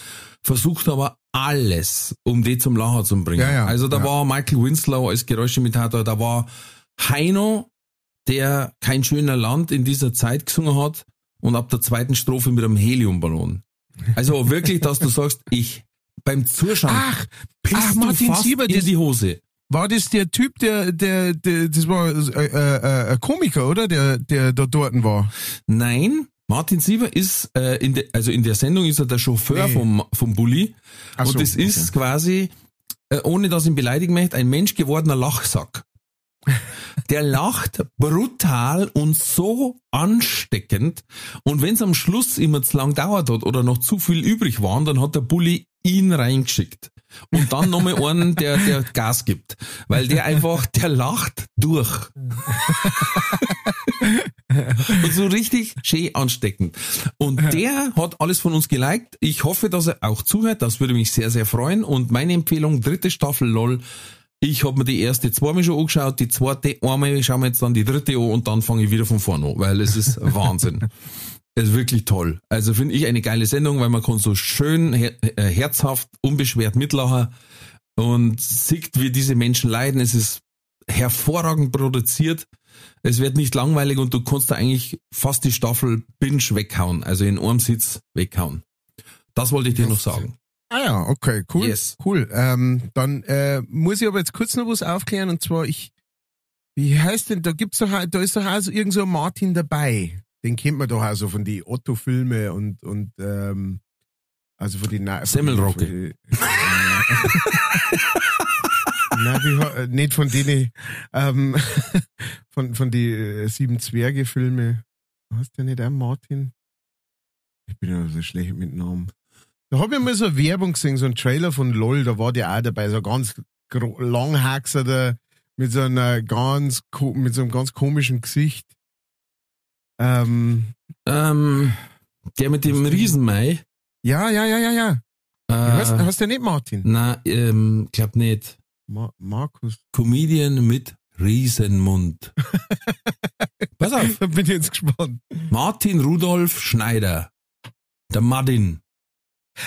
versucht aber alles, um die zum Lachen zu bringen. Ja, ja, also da ja. war Michael Winslow als Geräuschimitator, da war Heino, der kein schöner Land in dieser Zeit gesungen hat und ab der zweiten Strophe mit einem Heliumballon. Also wirklich, dass du sagst, ich beim Zuschauen Ach, pisst ach, du Martin fast Sieber, in die Hose. War das der Typ, der, der, der das war äh, äh, ein Komiker, oder? Der, der da dort war. Nein, Martin Sieber ist äh, in der, also in der Sendung ist er der Chauffeur Nee. vom vom Bulli Ach und so, das ist quasi äh, ohne dass ich ihn beleidigen möchte, ein Mensch gewordener Lachsack. Der lacht brutal und so ansteckend. Und wenn es am Schluss immer zu lang dauert hat oder noch zu viel übrig waren, dann hat der Bulli ihn reingeschickt. Und dann nochmal einen, der, der Gas gibt. Weil der einfach, der lacht durch. und so richtig schön ansteckend. Und der hat alles von uns geliked. Ich hoffe, dass er auch zuhört. Das würde mich sehr, sehr freuen. Und meine Empfehlung, dritte Staffel LOL. Ich habe mir die erste zweimal schon angeschaut, die zweite einmal schauen wir jetzt dann die dritte an und dann fange ich wieder von vorne an, weil es ist Wahnsinn. Es ist wirklich toll. Also finde ich eine geile Sendung, weil man kann so schön, her äh, herzhaft, unbeschwert mitlachen und sieht, wie diese Menschen leiden. Es ist hervorragend produziert. Es wird nicht langweilig und du kannst da eigentlich fast die Staffel binge weghauen, also in einem Sitz weghauen. Das wollte ich dir noch sagen. Ah ja, okay, cool. Yes. Cool. Ähm, dann äh, muss ich aber jetzt kurz noch was aufklären und zwar ich, wie heißt denn, da gibt's doch, da ist doch auch so irgend so ein Martin dabei. Den kennt man doch auch so von die Otto-Filme und und ähm, also von die Na- Semmelrocke. Nein, wie, ha- äh, nicht von denen, ähm, von, von die äh, Sieben Zwerge-Filme. Hast du nicht auch Martin? Ich bin ja so schlecht mit Namen. Da habe ich mal so eine Werbung gesehen, so ein Trailer von LOL, da war der auch dabei, so ein ganz langhaxerter, mit so einer ganz, mit so einem ganz komischen Gesicht. Ähm, Ähm, der mit dem Riesenmai. ja, ja, ja, ja, ja. Äh, Hast, hast du nicht Martin? na, ähm, glaub nicht. Ma Markus. Comedian mit Riesenmund. Pass auf. Da bin ich jetzt gespannt. Martin Rudolf Schneider. Der Martin.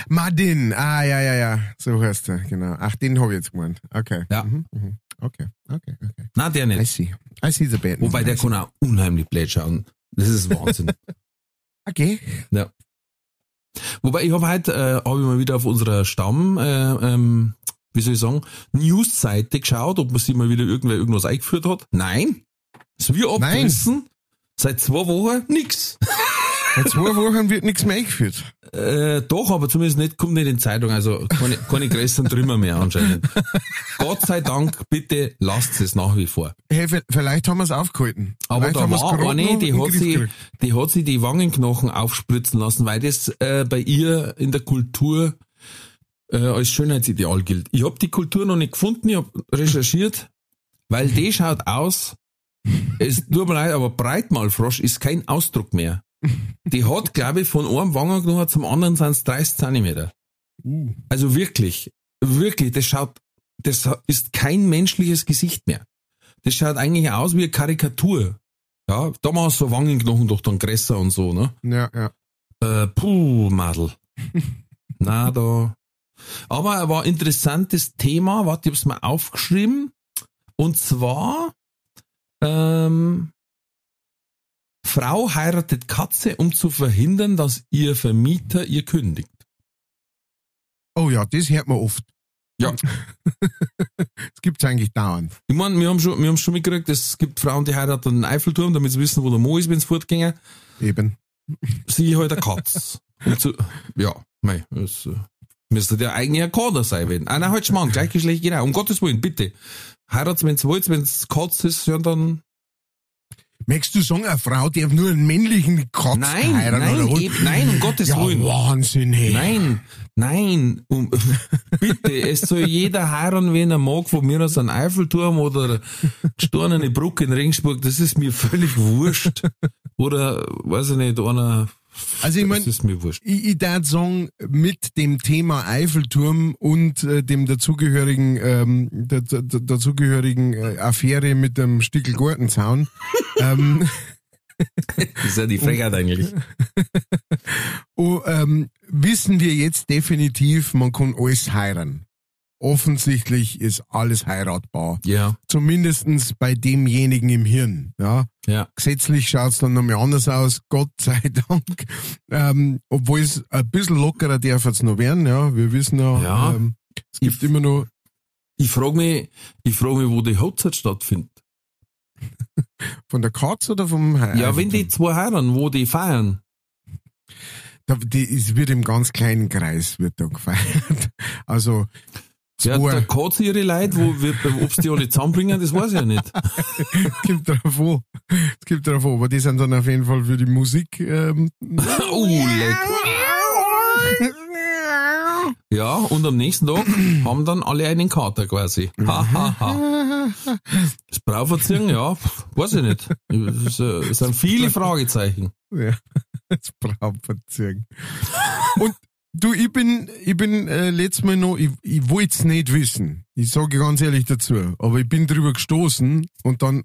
Martin, ah, ja, ja, ja, so heißt er, genau. Ach, den habe ich jetzt gemeint. Okay. Ja. Mhm, mhm. Okay, okay, okay. Na, der I nicht. see. I see the bad. Wobei der kann auch unheimlich blöd schauen. Das ist Wahnsinn. Okay. ja. Wobei ich habe heute, äh, habe ich mal wieder auf unserer Stamm, äh, ähm, wie soll ich sagen, News-Seite geschaut, ob man sich mal wieder irgendwer irgendwas eingeführt hat. Nein. Ist wie abgerissen. Seit zwei Wochen nix. In zwei Wochen wird nichts mehr eingeführt. Äh, doch, aber zumindest nicht, kommt nicht in Zeitung, also keine, keine größeren Trümmer mehr anscheinend. Gott sei Dank, bitte lasst es nach wie vor. Hey, vielleicht haben wir es aufgehalten. Aber vielleicht da war eine, die hat, sie, die hat sie die Wangenknochen aufspritzen lassen, weil das äh, bei ihr in der Kultur äh, als Schönheitsideal gilt. Ich habe die Kultur noch nicht gefunden, ich habe recherchiert, weil die schaut aus, es tut mir leid, aber Breitmalfrosch ist kein Ausdruck mehr. Die hat, glaube ich, von einem Wangenknochen zum anderen sind es 30 Zentimeter. Uh. Also wirklich, wirklich, das schaut, das ist kein menschliches Gesicht mehr. Das schaut eigentlich aus wie eine Karikatur. Ja, damals so Wangenknochen doch dann größer und so, ne? Ja, ja. Äh, puh, Madel. Na, da. Aber er war ein interessantes Thema, warte, ich hab's mal aufgeschrieben. Und zwar, ähm, Frau heiratet Katze, um zu verhindern, dass ihr Vermieter ihr kündigt. Oh ja, das hört man oft. Ja. Das gibt's eigentlich dauernd. Ich meine, wir haben schon, wir haben schon mitgekriegt, es gibt Frauen, die heiraten den Eiffelturm, damit sie wissen, wo der Mo ist, wenn sie fortgehen. Eben. Sie halt eine Katz. So, ja, mei, das äh, müsste der ein Kader sein, wenn. Ah, nein, halt Mann, gleichgeschlechtlich, genau. Um Gottes Willen, bitte. Heiratet, wenn's wollt, wenn's Katz ist, ja dann. Möchtest du sagen, eine Frau darf nur einen männlichen Katz Nein, heiraten nein, oder eben, nein, um Gottes Ja, Willen. Wahnsinn, hey. Nein, nein, um, bitte, es soll jeder heiraten, wen er mag, von mir aus ein Eiffelturm oder gestornene Brücke in Regensburg, das ist mir völlig wurscht. Oder, weiß ich nicht, einer Also ich meine, ich, ich darf sagen, mit dem Thema Eiffelturm und äh, dem dazugehörigen, ähm, der, der, dazugehörigen äh, Affäre mit dem Stickel Gartenzaun, ähm, Das ist ja die Frechheit eigentlich. oh, ähm, wissen wir jetzt definitiv, man kann alles heiraten. Offensichtlich ist alles heiratbar. Ja, Zumindestens bei demjenigen im Hirn. Ja. ja. Gesetzlich schaut's dann nochmal anders aus, Gott sei Dank. Ähm, obwohl es ein bisschen lockerer darf es noch werden, ja. Wir wissen ja, Ja. Ähm, es gibt Ich- immer noch Ich frage mich, ich frage mich, wo die Hochzeit stattfindet. von der Katz oder vom He Ja, wenn die zwei heiraten, wo die feiern. Da, die, es wird im ganz kleinen Kreis wird da gefeiert. Also Ja, der Katz ihre Leute, wo wir, ob's die alle zusammenbringen, das weiß ich ja nicht. es gibt drauf an. Es gibt drauf an, aber die sind dann auf jeden Fall für die Musik ähm, oh, leck. Ja, und am nächsten Tag haben dann alle einen Kater quasi. Ha, ha, ha. Das Brauverziehen, ja, weiß ich nicht. Es, äh, es sind viele Fragezeichen. Ja, das Brautverziehen. Und du, ich bin, ich bin äh, letztes Mal noch, ich, ich wollte es nicht wissen. Ich sage ganz ehrlich dazu. Aber ich bin drüber gestoßen und dann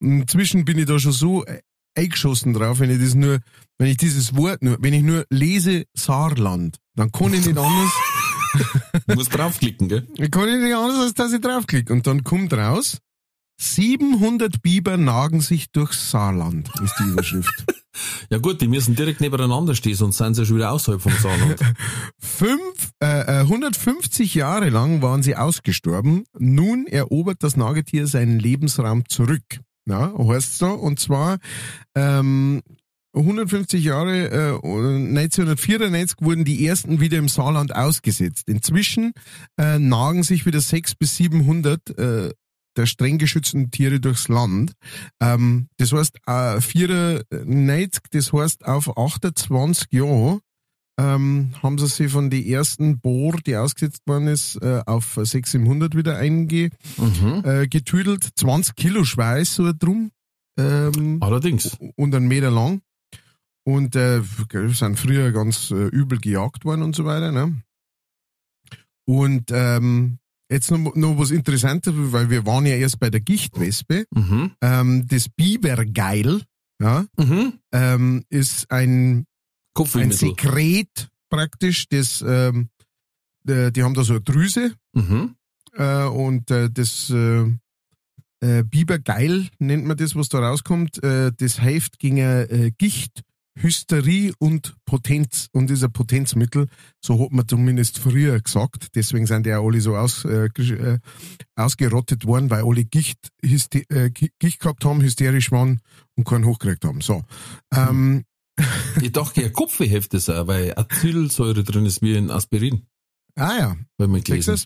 inzwischen bin ich da schon so äh, eingeschossen drauf, wenn ich das nur, wenn ich dieses Wort nur, wenn ich nur lese Saarland, dann kann ich nicht anders, Du musst draufklicken, gell? dann kann ich nicht anders, als dass ich draufklicke. Und dann kommt raus, 700 Biber nagen sich durchs Saarland, ist die Überschrift. Ja gut, die müssen direkt nebeneinander stehen, sonst sind sie ja schon wieder außerhalb vom Saarland. Fünf, äh, äh, 150 Jahre lang waren sie ausgestorben. Nun erobert das Nagetier seinen Lebensraum zurück. Ja, heißt so. Und zwar ähm, 150 Jahre, äh, 1994 wurden die ersten wieder im Saarland ausgesetzt. Inzwischen äh, nagen sich wieder 600 bis 700 äh, der streng geschützten Tiere durchs Land. Ähm, das heißt, äh, 94, das heißt auf 28 Jahre ähm, haben sie sich von die ersten Bohr, die ausgesetzt worden ist, äh, auf 600 wieder einge, Mhm. äh, getüdelt. 20 Kilo Schweiß so drum. Ähm, Allerdings. und einen Meter lang. Und äh, sind früher ganz äh, übel gejagt worden und so weiter. Ne? Und ähm, jetzt noch, noch was Interessantes, weil wir waren ja erst bei der Gichtwespe. Mhm. Ähm, das Bibergeil ja, Mhm. ähm, ist ein ein. Sekret praktisch, das, ähm, äh, die haben da so eine Drüse Mhm. äh, und äh, das äh, äh, Bibergeil nennt man das, was da rauskommt. Äh, das hilft gegen äh, Gicht, Hysterie und Potenz und ist ein Potenzmittel. So hat man zumindest früher gesagt. Deswegen sind die auch alle so aus, äh, äh, ausgerottet worden, weil alle Gicht, Hyste äh, Gi- Gicht gehabt haben, hysterisch waren und keinen hochgekriegt haben. So. Ähm, Ich dachte, ja, Kopfweh hilft das auch, weil Acetylsäure drin ist wie in Aspirin. ah ja, Weil man gelesen.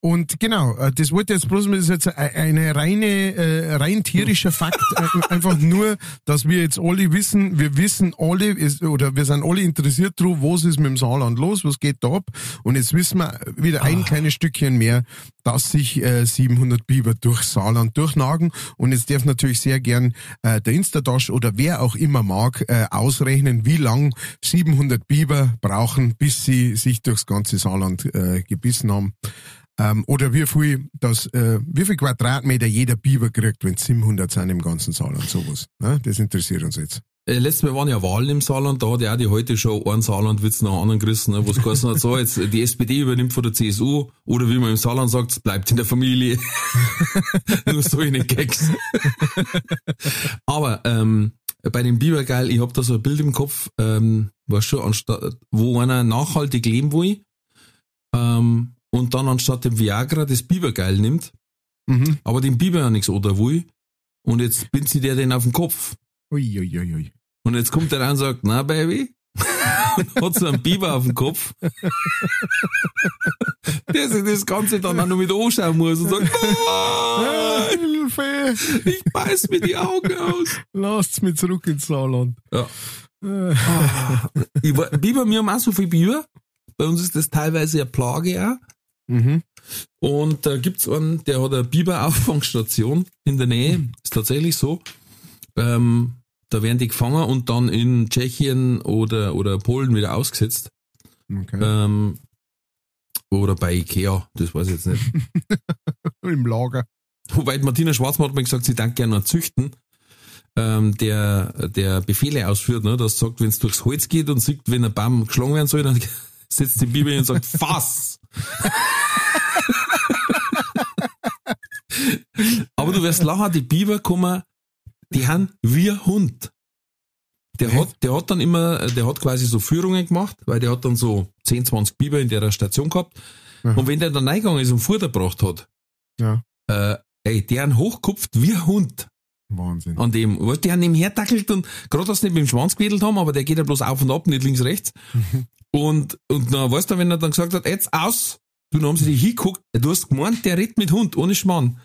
Und genau, äh, das wollte jetzt bloß, das ist jetzt ein- eine reine, äh, rein tierischer Fakt, äh, einfach nur, dass wir jetzt alle wissen, wir wissen alle, ist, oder wir sind alle interessiert drauf, was ist mit dem Saarland los, was geht da ab, und jetzt wissen wir wieder ein kleines Stückchen mehr, dass sich äh, 700 Biber durch Saarland durchnagen, und jetzt darf natürlich sehr gern äh, der Instadash oder wer auch immer mag, äh, ausrechnen, wie lang 700 Biber brauchen, bis sie sich durchs ganze Saarland äh, gebissen haben. Ähm, oder wie viel, das, äh, wie viel Quadratmeter jeder Biber kriegt, wenn es 700 sind im ganzen Saarland, sowas. Ne? Das interessiert uns jetzt. Äh, letztes Mal waren ja Wahlen im Saarland, da hat ja die heute schon einen Saarlandwitz nach anderen gerissen, ne, was geheißen hat, so, jetzt die SPD übernimmt von der CSU, oder wie man im Saarland sagt, es bleibt in der Familie. Nur so in den Gags. Aber, ähm, bei dem Bibergeil, ich hab da so ein Bild im Kopf, ähm, war schon anstatt, wo einer nachhaltig leben will, ähm, und dann anstatt dem Viagra das Bibergeil nimmt, Mhm. aber dem Biber ja nichts oder will, und jetzt bindet sie der den auf den Kopf. Ui, ui, ui, ui. Und jetzt kommt er rein und sagt, na Baby, hat so einen Biber auf dem Kopf, der sich das Ganze dann auch noch mit anschauen muss und sagt, nein, Hilfe! ich beiß mir die Augen aus. Lasst's mich zurück ins Saarland. Ja. Äh, Ich Biber, wir haben auch so viel Biber. Bei uns ist das teilweise eine Plage auch. Mhm. Und da gibt's einen, der hat eine Biberauffangstation in der Nähe. Ist tatsächlich so. Ähm, Da werden die gefangen und dann in Tschechien oder, oder Polen wieder ausgesetzt. Okay. Ähm, oder bei Ikea, das weiß ich jetzt nicht. Im Lager. Wobei Martina Schwarzmann hat mir gesagt, sie dank gerne noch züchten, ähm, der, der Befehle ausführt, ne, das sagt, wenn es durchs Holz geht und sieht, wenn ein Baum geschlagen werden soll, dann setzt die Bibel hin und sagt, Fass! Aber du wirst lachen, die Biber kommen, die haben wie Hund. Der hat, der hat dann immer, der hat quasi so Führungen gemacht, weil der hat dann so 10, 20 Biber in der Station gehabt. Aha. Und wenn der dann reingegangen ist und Futter gebracht hat, Ja. äh, ey, der haben hochkupft wie ein Hund Wahnsinn. an dem. Weißt, der haben nebenher tackelt und gerade dass sie nicht mit dem Schwanz gewedelt haben, aber der geht ja bloß auf und ab, nicht links, rechts. und, und dann weißt du, wenn er dann gesagt hat, jetzt aus, du, dann haben sie dich hingeguckt, du hast gemeint, der redet mit Hund, ohne Schmarrn.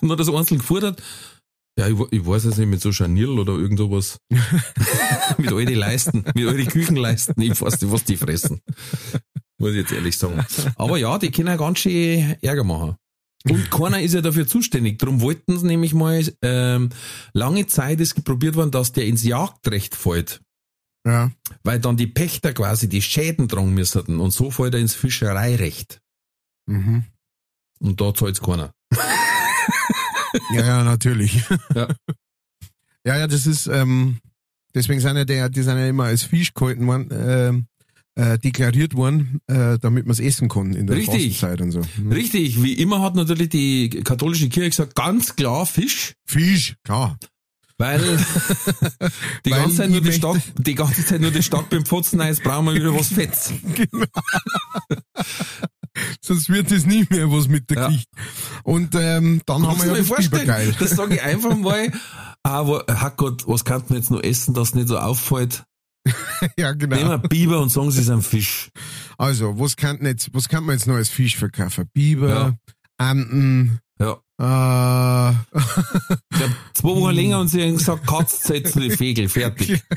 und hat das einzeln geführt hat, ja, ich, ich weiß jetzt nicht, mit so Scharnierl oder irgend sowas. mit all die Leisten, mit all die Küchenleisten, ich weiß nicht, was die fressen. Muss ich jetzt ehrlich sagen. Aber ja, die können ganz schön Ärger machen. Und keiner ist ja dafür zuständig. Darum wollten sie nämlich mal, ähm, lange Zeit ist probiert worden, dass der ins Jagdrecht fällt. Ja. Weil dann die Pächter quasi die Schäden tragen müssten. Und so fällt er ins Fischereirecht. Mhm. Und da zahlt's keiner. Ja, ja, natürlich. Ja. ja, ja, das ist, ähm, deswegen sind ja die, die sind ja immer als Fisch gehalten worden, ähm, äh, deklariert worden, äh, damit man es essen kann in der Richtig. Fastenzeit und so. Mhm. Richtig, wie immer hat natürlich die katholische Kirche gesagt, ganz klar Fisch. Fisch, klar. Weil die ganze Zeit nur die Stock, möchte- die ganze Zeit nur die Stock beim Pfotzen, jetzt brauchen wir wieder was Fetts. Sonst wird es nie mehr was mit der Ja. Geschichte. Und ähm, dann haben Kannst wir du ja das vorstellen? Das sage ich einfach mal. Aber, Herrgott, was kann man jetzt noch essen, das nicht so auffällt? Ja, Nehmen genau. wir Biber und sagen, sie ist ein Fisch. Also, was kann, jetzt, was kann man jetzt noch als Fisch verkaufen? Biber, Ja. Äh, Ich hab zwei Wochen länger und sie haben gesagt, Katz den Vögel, fertig.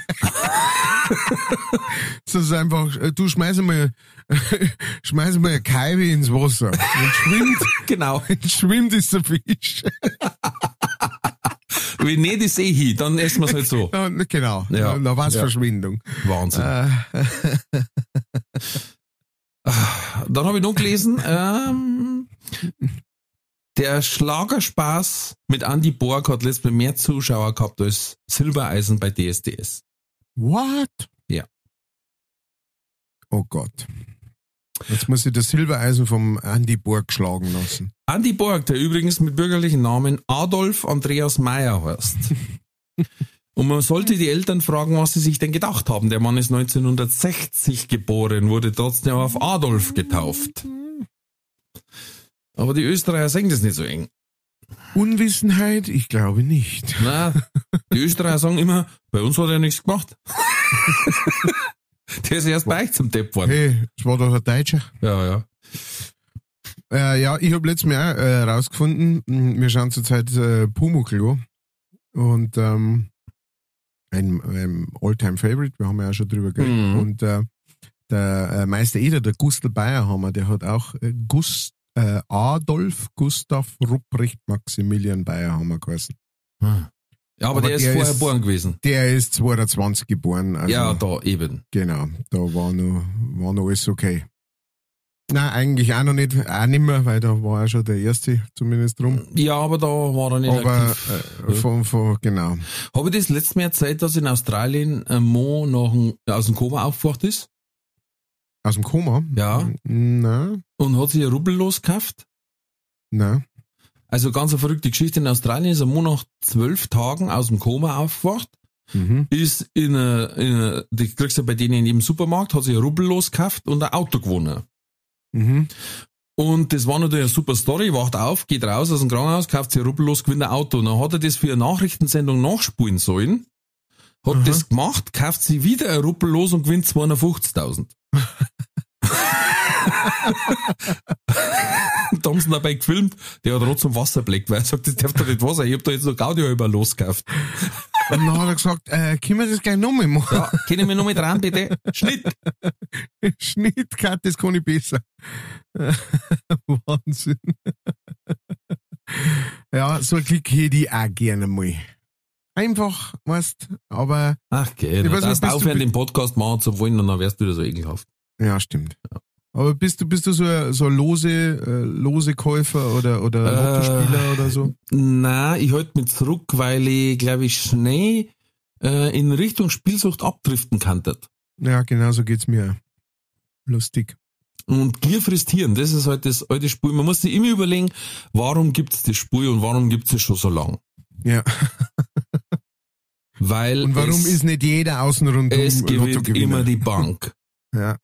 das ist einfach, du schmeiß mal, schmeiß mal eine Kaibe ins Wasser. Und schwimmt, Genau. schwimmt ist der Fisch. Wenn nicht, ist eh hin, dann essen wir es halt so. Genau. Ja. Da war's Ja. Verschwindung. Wahnsinn. Äh, Dann habe ich noch gelesen, ähm, der Schlagerspaß mit Andy Borg hat letztes Mal mehr Zuschauer gehabt als Silbereisen bei DSDS. what? Ja. Oh Gott. Jetzt muss ich das Silbereisen vom Andy Borg schlagen lassen. Andy Borg, der übrigens mit bürgerlichen Namen Adolf Andreas Meyer heißt. Und man sollte die Eltern fragen, was sie sich denn gedacht haben. Der Mann ist 1960 geboren, wurde trotzdem auf Adolf getauft. Aber die Österreicher sagen das nicht so eng. Unwissenheit? Ich glaube nicht. Na, die Österreicher sagen immer, bei uns hat er nichts gemacht. Der ist erst bei euch zum Depp worden. Hey, das war doch ein Deutscher. Ja, ja. Äh, ja, ich habe letztes Mal äh, rausgefunden, mh, wir schauen zurzeit äh, Pumuckl an. und ähm, ein, ein All-Time-Favorite, wir haben ja auch schon drüber geredet. Mhm. Und äh, der äh, Meister Eder, der Gustl Bayerhammer, der hat auch äh, Gust, äh, Adolf Gustav Rupprecht Maximilian Bayerhammer geheißen. Ja, aber, Aber der ist der vorher geboren gewesen. Der ist 220 geboren. Also, ja, da eben. Genau, da war noch, war noch alles okay. Nein, eigentlich auch noch nicht, auch nicht mehr, weil da war ja schon der erste zumindest drum. Ja, aber da war er nicht Aber aktiv. äh, von, von, genau. Habe ich das letzte Mal erzählt, dass in Australien ein Mo nach aus dem Koma aufgewacht ist Aus dem Koma? Ja. Nein, und hat sich ein Rubel losgekauft? nein. Also ganz eine verrückte Geschichte. In Australien ist ein Mo nach zwölf Tagen aus dem Koma aufgewacht, Mhm. ist in a, in a, die kriegst du bei denen in jedem Supermarkt, hat sich ein Rubel losgekauft und ein Auto gewonnen. Mhm. Und das war natürlich eine super Story, wacht auf, geht raus aus dem Krankenhaus, kauft sich ein Rubel los, gewinnt ein Auto. Und dann hat er das für eine Nachrichtensendung nachspulen sollen, hat Aha. das gemacht, kauft sich wieder ein Rubel los und gewinnt 250.000. Und da haben sie ihn dabei gefilmt, der hat rot zum Wasser bleckt, weil er sagt, das darf doch nicht wahr sein, ich hab da jetzt noch Gaudi über losgekauft. Und dann hat er gesagt, äh, können wir das gleich nochmal machen? Ja, können wir noch mit dran, bitte? Schnitt! Schnittcut, das kann ich besser. Wahnsinn. ja, so ein Klick hätte ich auch gerne mal. Einfach, weißt, aber Ach, okay. Ich Du weiß nicht, darfst bist du aufhören, den Podcast machen zu wollen und dann wärst du wieder so ekelhaft. ja, stimmt. Aber bist du, bist du so ein, so ein lose, äh, lose Käufer oder, oder Äh, Lottospieler oder so? Na, ich halte mich zurück, weil ich, glaube ich, schnell äh, in Richtung Spielsucht abdriften kann. Ja, genau so geht's mir. Lustig. Und Gier frisst Hirn, das ist halt das alte Spiel. Man muss sich immer überlegen, warum gibt's das Spiel und warum gibt's es schon so lang? Ja. Weil Und warum es, ist nicht jeder außen rundum es gewinnt immer die Bank. Ja.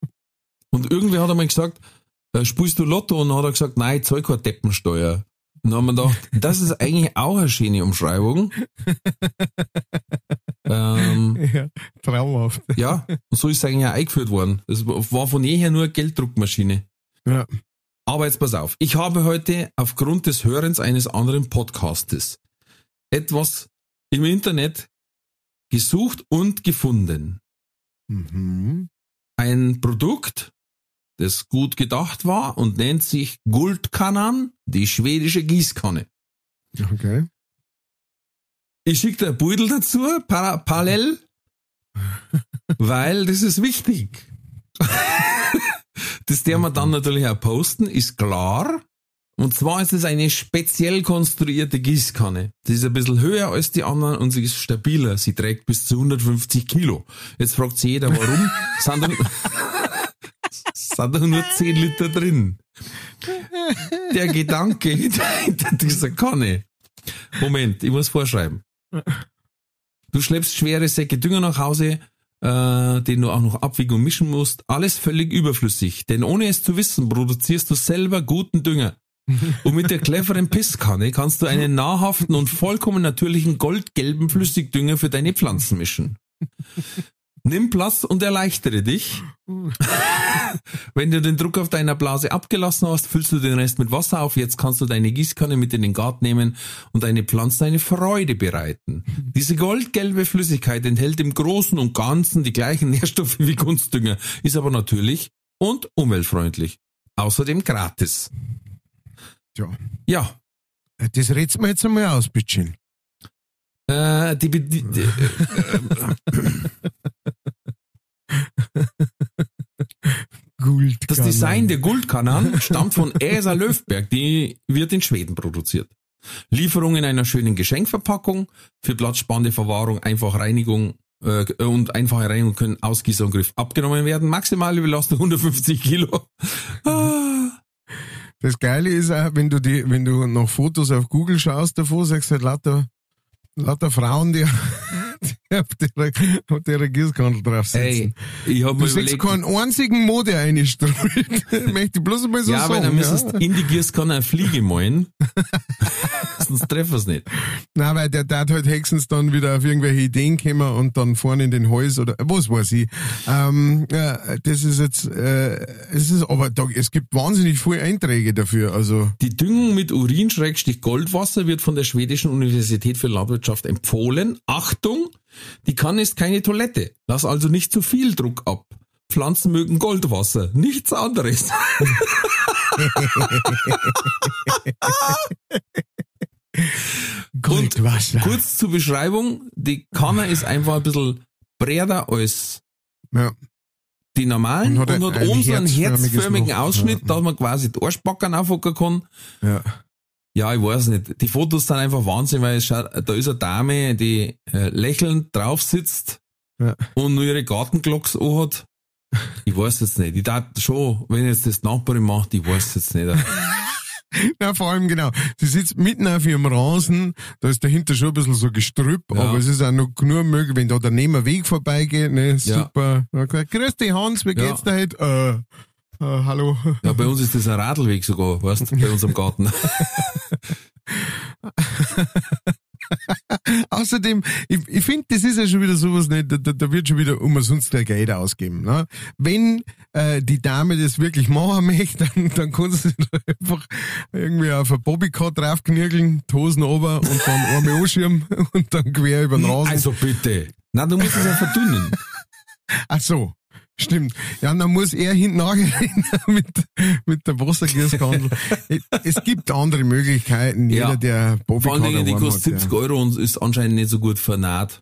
Und irgendwer hat einmal gesagt, äh, spielst du Lotto? Und dann hat er gesagt, nein, ich zahl keine Deppensteuer. Und dann haben wir gedacht, das ist eigentlich auch eine schöne Umschreibung. ähm, ja, traumhaft. ja, und so ist es eigentlich auch eingeführt worden. Es war von jeher nur eine Gelddruckmaschine. Ja. Aber jetzt pass auf. Ich habe heute aufgrund des Hörens eines anderen Podcastes etwas im Internet gesucht und gefunden. Mhm. Ein Produkt, das gut gedacht war und nennt sich Guldkannan, die schwedische Gießkanne. Okay. Ich schicke dir ein Beutel dazu, para parallel, weil das ist wichtig. das der wir dann natürlich auch posten, ist klar. Und zwar ist es eine speziell konstruierte Gießkanne. Die ist ein bisschen höher als die anderen und sie ist stabiler. Sie trägt bis zu 150 Kilo. Jetzt fragt sich jeder, warum? sind, da, sind da nur 10 Liter drin? Der Gedanke hinter dieser Kanne. Moment, ich muss vorschreiben. Du schleppst schwere Säcke Dünger nach Hause, äh, den du auch noch abwiegen und mischen musst. Alles völlig überflüssig. Denn ohne es zu wissen, produzierst du selber guten Dünger. Und mit der cleveren Pisskanne kannst du einen nahrhaften und vollkommen natürlichen goldgelben Flüssigdünger für deine Pflanzen mischen. Nimm Platz und erleichtere dich. Wenn du den Druck auf deiner Blase abgelassen hast, füllst du den Rest mit Wasser auf. Jetzt kannst du deine Gießkanne mit in den Garten nehmen und deine Pflanzen eine Freude bereiten. Diese goldgelbe Flüssigkeit enthält im Großen und Ganzen die gleichen Nährstoffe wie Kunstdünger, ist aber natürlich und umweltfreundlich. Außerdem gratis. Ja. Ja, Das redst mir jetzt einmal aus, bitteschön. äh, die, die, die. Das Design der Guldkannan stammt von Esa Löfberg, die wird in Schweden produziert. Lieferung in einer schönen Geschenkverpackung, für platzsparende Verwahrung, einfache Reinigung äh, und einfache Reinigung können Ausgießer und Griff abgenommen werden. Maximale Belastung 150 Kilo. Ah. Das Geile ist auch, wenn du die, wenn du noch Fotos auf Google schaust davor, sagst du halt lauter, lauter Frauen, die, die auf der, auf der Gießkanne drauf sitzen. Ey, ich habe du mir siehst überlegt, keinen einzigen Mode einstrahlt. Möchte ich bloß mal so ja, aber sagen. dann müsstest ja. in die Gießkanne eine Fliege malen. Sonst treffen wir's nicht. Nein, weil der darf halt höchstens dann wieder auf irgendwelche Ideen kommen und dann vorne in den Hals oder was weiß ich. Ähm, ja, das ist jetzt, äh, es ist, aber da, es gibt wahnsinnig viele Einträge dafür. Also Die Düngung mit Urin-Goldwasser wird von der schwedischen Universität für Landwirtschaft empfohlen. Achtung, die Kanne ist keine Toilette. Lass also nicht zu viel Druck ab. Pflanzen mögen Goldwasser, nichts anderes. Goldwasser. Kurz zur Beschreibung, die Kanne ist einfach ein bisschen breiter als Ja. die normalen Und und hat hat, ein oben so einen herzförmigen. Ausschnitt, Ja. dass man quasi die Arschbacken aufhocken kann. ja. Ja, ich weiß nicht. Die Fotos sind einfach Wahnsinn, weil es schaut, da ist eine Dame, die äh, lächelnd drauf sitzt Ja. und nur ihre Gartenglocks hat. Ich weiß jetzt nicht. Ich dachte schon, wenn jetzt das Nachbarin macht, ich weiß jetzt nicht. Ja, vor allem genau. Sie sitzt mitten auf ihrem Rasen, da ist dahinter schon ein bisschen so Gestrüpp, Ja. aber es ist auch noch nur möglich, wenn da daneben ein Weg vorbeigeht, ne, Ja. super. Okay. Grüß dich Hans, wie Ja. geht's dir heute? Äh, äh, hallo. Ja, bei uns ist das ein Radlweg sogar, weißt du, bei unserem Garten. Außerdem, ich, ich finde, das ist ja schon wieder sowas, ne, da, da, da wird schon wieder umsonst der Geld ausgeben. Ne? Wenn äh, die Dame das wirklich machen möchte, dann, dann kann sie da einfach irgendwie auf ein Bobbycar draufknirgeln, Hosen runter und dann einmal anschirmen und dann quer über den Rasen. Also bitte. Na, du musst es ja verdünnen. Ach so, Stimmt. Ja, und dann muss er hinten nachrennen mit, mit der Wassergießkandel. es gibt andere Möglichkeiten. Jeder, Ja. der Bobby Vor Dingen, die kostet hat, 70 Euro und ist anscheinend nicht so gut vernarrt.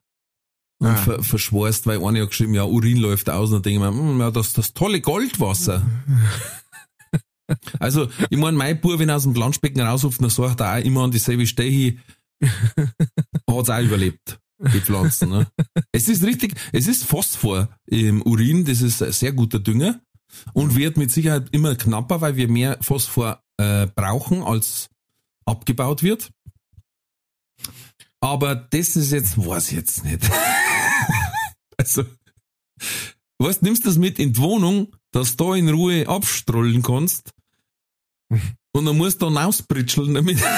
Und Ah. ver verschworst, weil einer hat geschrieben, ja, Urin läuft aus und dann denke ich mir, hm, ja, das, das tolle Goldwasser. also, ich mein, mein Bub, wenn er aus dem Planschbecken rausruft, dann sagt er auch immer an dieselbe Stelle, hat's auch überlebt, die Pflanzen. Ne? Es ist richtig, es ist Phosphor im Urin, das ist ein sehr guter Dünger und wird mit Sicherheit immer knapper, weil wir mehr Phosphor äh, brauchen, als abgebaut wird. Aber das ist jetzt, weiß ich jetzt nicht. also, was nimmst du das mit in die Wohnung, dass du da in Ruhe abstrollen kannst und dann musst du dann auspritscheln damit.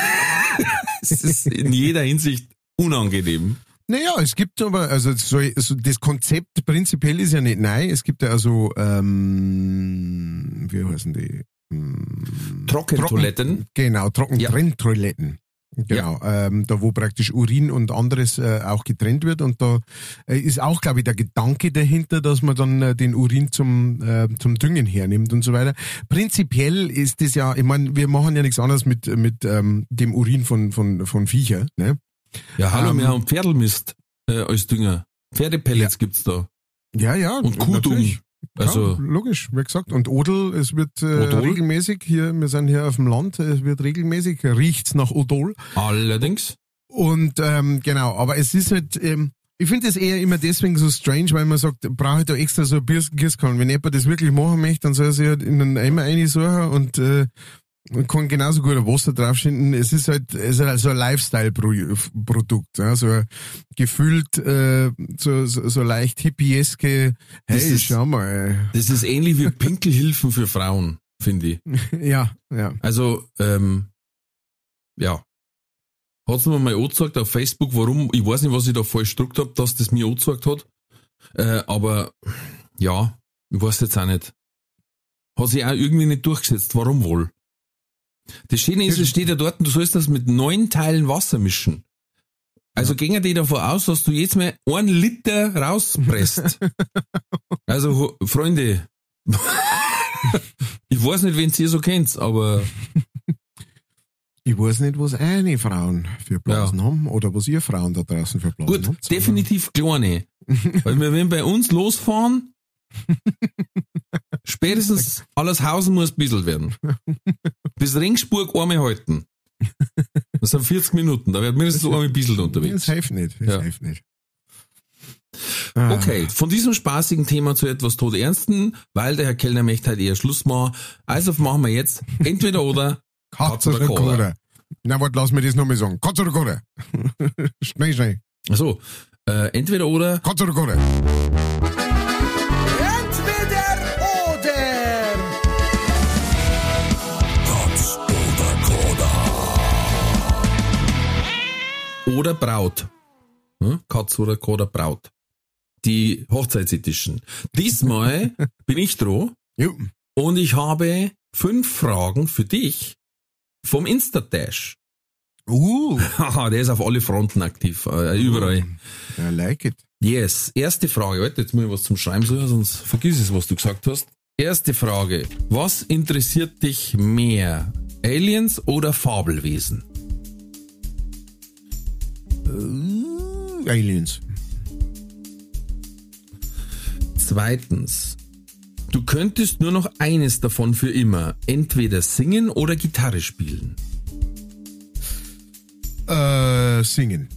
Es ist in jeder Hinsicht unangenehm. Naja, es gibt aber, also so, so das Konzept prinzipiell ist ja nicht neu. Es gibt ja also, ähm, wie heißen die? Ähm, Trockentoiletten. Trocken, genau, Trockentrenntoiletten. Genau, ähm, da wo praktisch Urin und anderes äh, auch getrennt wird und da äh, ist auch, glaube ich, der Gedanke dahinter, dass man dann äh, den Urin zum, äh, zum Düngen hernimmt und so weiter. Prinzipiell ist das ja, ich meine, wir machen ja nichts anderes mit, mit ähm, dem Urin von, von, von Viecher, ne? Ja, hallo, Ähm, wir haben Pferdelmist äh, als Dünger. Pferdepellets gibt's da. Ja, ja. Und Kuhdung. natürlich. Also, ja, logisch, wie gesagt. Und Odol, es wird äh, Odol? regelmäßig hier, wir sind hier auf dem Land, es wird regelmäßig, riecht's nach Odol. allerdings. Und ähm, genau, aber es ist halt, ähm, ich finde es eher immer deswegen so strange, weil man sagt, brauche ich da extra so ein Gießkanne. Wenn jemand das wirklich machen möchte, dann soll er sich halt in einen Eimer reinsuchen und äh, man kann genauso gut ein Wasser draufschinden. Es ist halt, es ist halt so ein Lifestyle-Produkt, ja, so ein gefühlt äh, so, so, so leicht hippieske, Das hey, ist- schau mal. Das ist ähnlich wie Pinkelhilfen für Frauen, finde ich. Ja, ja. Also, ähm, ja. Hat's mir mal angezeigt auf Facebook, warum, ich weiß nicht, was ich da falsch gedruckt hab, dass das mir angezeigt hat. Äh, aber ja, ich weiß jetzt auch nicht. Hat sich auch irgendwie nicht durchgesetzt. Warum wohl? Das Schöne ist, es steht ja dort, du sollst das mit neun Teilen Wasser mischen. Also gehen die davon aus, dass du jetzt mal einen Liter rauspresst. also, Freunde, ich weiß nicht, wen ihr so kennt, aber Ich weiß nicht, was eine Frauen für Blasen haben oder was ihr Frauen da draußen für Blasen Gut, habt. definitiv kleine. Weil wir, wenn bei uns losfahren, spätestens alles Hausen muss bisselt werden. Bis Ringsburg einmal halten. Das sind 40 Minuten, da wird mindestens einmal bisselt Das unterwegs. hilft nicht, das Ja. hilft nicht. Ah, Okay, von diesem spaßigen Thema zu etwas todernsten, weil der Herr Kellner möchte halt eher Schluss machen. Also machen wir jetzt entweder oder Katz oder Kohle. Na, warte, lass mir das nochmal sagen. Katz oder Kohle? schnell, schnell. Also, äh, entweder oder Katz oder Kohle? Oder Braut. Hm? Katz oder Koda Braut. Die Hochzeitsedition. Diesmal bin ich dran und ich habe fünf Fragen für dich vom Instadash. Uh, Haha, der ist auf alle Fronten aktiv, äh, überall. I like it. Yes, erste Frage. Warte, jetzt muss ich was zum Schreiben suchen, sonst vergiss es, was du gesagt hast. Erste Frage. Was interessiert dich mehr? Aliens oder Fabelwesen? Uh, Aliens. Zweitens. Du könntest nur noch eines davon für immer. Entweder singen oder Gitarre spielen. Äh, singen.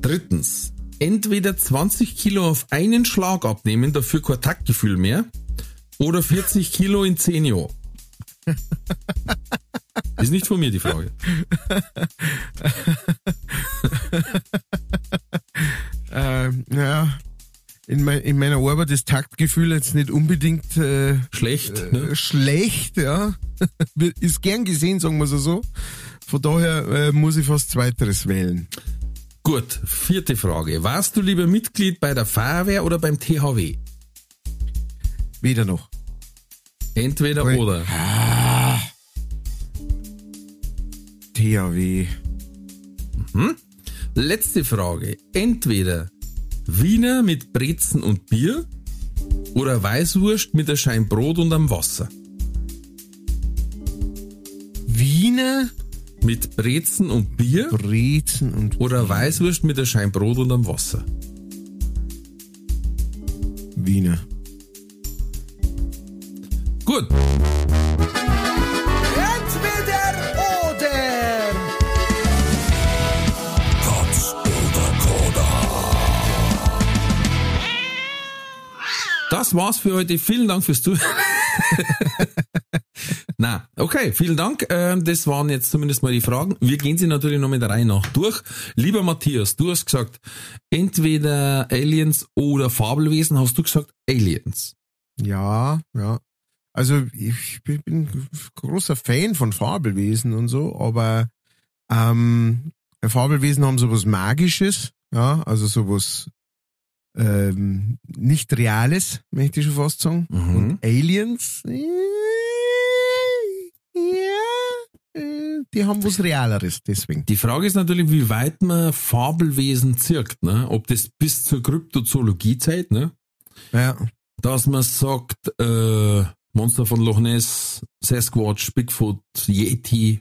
Drittens. Entweder 20 Kilo auf einen Schlag abnehmen, dafür kein Taktgefühl mehr. Oder 40 Kilo in 10 Jahren. Ist nicht von mir die Frage. Äh, ja. In, mein, in meiner Arbeit ist Taktgefühl jetzt nicht unbedingt äh, Schlecht. Ne? äh, schlecht, ja. ist gern gesehen, sagen wir es so. Von daher äh, muss ich fast Zweiteres wählen. Gut, vierte Frage. Warst du lieber Mitglied bei der Feuerwehr oder beim THW? Weder noch. Entweder Ui. oder. THW. Letzte Frage. Entweder Wiener mit Brezen und Bier oder Weißwurst mit der Schein Brot und am Wasser? Wiener, Mit Brezen und Bier Brezen und oder Weißwurst mit der Schein Brot und am Wasser? Wiener. Gut, das war's für heute. Vielen Dank fürs Zuhören. Na, okay, vielen Dank. Ähm, Das waren jetzt zumindest mal die Fragen. Wir gehen sie natürlich noch mit der Reihe nach durch. Lieber Matthias, du hast gesagt, entweder Aliens oder Fabelwesen. Hast du gesagt Aliens? Ja, ja. Also ich bin großer Fan von Fabelwesen und so, aber ähm, Fabelwesen haben sowas Magisches, ja, also sowas ähm, nicht Reales, möchte ich schon fast sagen. Mhm. Und Aliens, äh, ja, äh, die haben was Realeres, deswegen. Die Frage ist natürlich, wie weit man Fabelwesen zirkt, ne? Ob das bis zur Kryptozoologiezeit, ne? Ja. Dass man sagt, äh, Monster von Loch Ness, Sasquatch, Bigfoot, Yeti.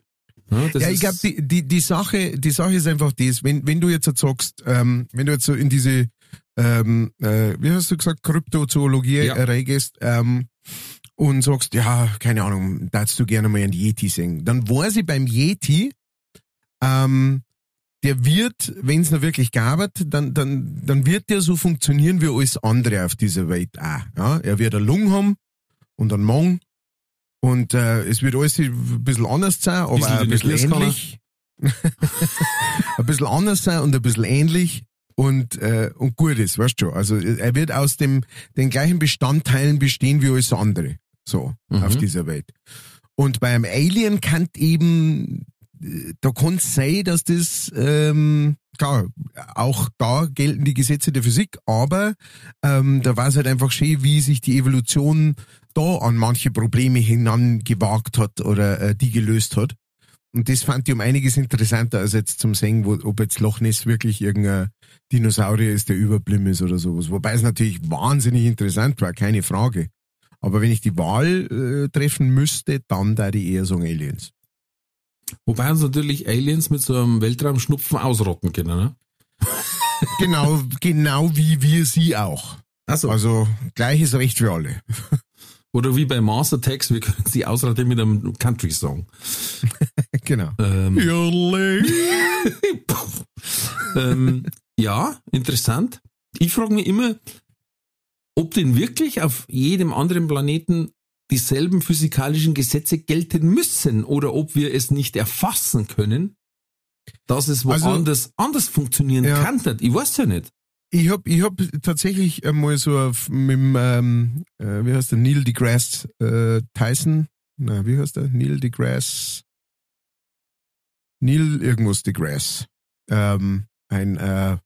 Ne? Das ja, ich glaube, die, die, die Sache, die Sache ist einfach das, wenn, wenn du jetzt halt sagst, ähm, wenn du jetzt so in diese, ähm, äh, wie hast du gesagt, Kryptozoologie Ja. reingehst, ähm, und sagst, ja, keine Ahnung, darfst du gerne mal einen Yeti singen, dann weiß ich beim Yeti, ähm, der wird, wenn es noch wirklich gab, dann, dann, dann wird der so funktionieren wie alles andere auf dieser Welt auch. Ja? Er wird eine Lunge haben und einen Magen und äh, es wird alles ein bisschen anders sein, aber Bisschen ein bisschen ähnlich. ein bisschen anders sein und ein bisschen ähnlich und, äh, und gut ist, weißt du. Also er wird aus dem, den gleichen Bestandteilen bestehen wie alles andere. So, Mhm. auf dieser Welt. Und beim Alien kann eben, äh, da kann es sein, dass das, ähm, klar, auch da gelten die Gesetze der Physik, aber ähm, da war es halt einfach schön, wie sich die Evolution da an manche Probleme hinangewagt hat oder äh, die gelöst hat. Und das fand ich um einiges interessanter als jetzt zum Singen, wo, ob jetzt Loch Ness wirklich irgendein Dinosaurier ist, der überblieben ist oder sowas. Wobei es natürlich wahnsinnig interessant war, keine Frage. Aber wenn ich die Wahl äh, treffen müsste, dann da die eher sagen Aliens. Wobei uns natürlich Aliens mit so einem Weltraumschnupfen ausrotten können, ne? Genau, genau wie wir sie auch. Also, Also gleiches Recht für alle. Oder wie bei Mars Attacks, wir können sie ausrotten mit einem Country-Song. genau. Ähm, ähm, ja, interessant. Ich frage mich immer, ob denn wirklich auf jedem anderen Planeten dieselben physikalischen Gesetze gelten müssen oder ob wir es nicht erfassen können, dass es Also- woanders anders funktionieren Ja. kann. Ich weiß ja nicht. Ich hab, ich hab tatsächlich einmal so auf, mit dem, ähm, äh, wie heißt der, Neil deGrasse äh, Tyson, na, wie heißt der, Neil deGrasse, Neil irgendwas deGrasse, ähm, ein äh,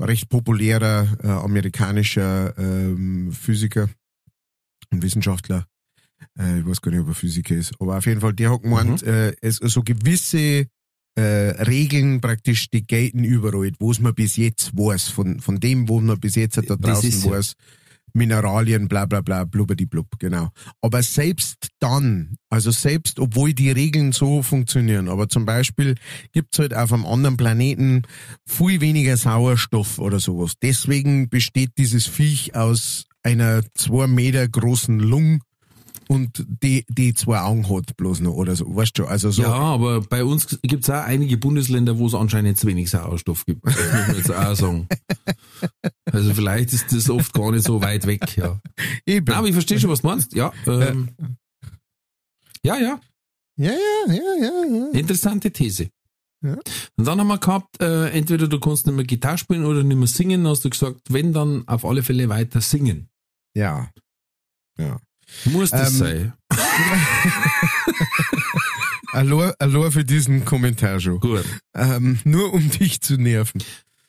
recht populärer äh, amerikanischer ähm, Physiker und Wissenschaftler, äh, ich weiß gar nicht, ob er Physiker ist, aber auf jeden Fall, der hat gemeint, äh, es so gewisse äh, Regeln praktisch, die gelten überall, wo es man bis jetzt weiß, von, von dem, wo man bis jetzt da Das draußen weiß, Mineralien, bla bla bla, blubberdiblub, genau. Aber selbst dann, also selbst obwohl die Regeln so funktionieren, aber zum Beispiel gibt's halt auf einem anderen Planeten viel weniger Sauerstoff oder sowas. Deswegen besteht dieses Viech aus einer zwei Meter großen Lunge und die, die zwei Augen hat bloß noch oder so, weißt du, also so. Ja, aber bei uns gibt es auch einige Bundesländer, wo es anscheinend zu wenig Sauerstoff gibt. Das muss man jetzt auch sagen. Also vielleicht ist das oft gar nicht so weit weg, ja. Eben. Na, aber ich verstehe schon, was du meinst. Ja, ähm, ja, ja, ja, ja, ja, ja, ja. interessante These. Ja. Und dann haben wir gehabt, äh, entweder du kannst nicht mehr Gitarre spielen oder nicht mehr singen, hast du gesagt, wenn, dann auf alle Fälle weiter singen. Ja. Ja. Muss das Ähm, sein. Allein für diesen Kommentar schon. Gut. Ähm, nur um dich zu nerven.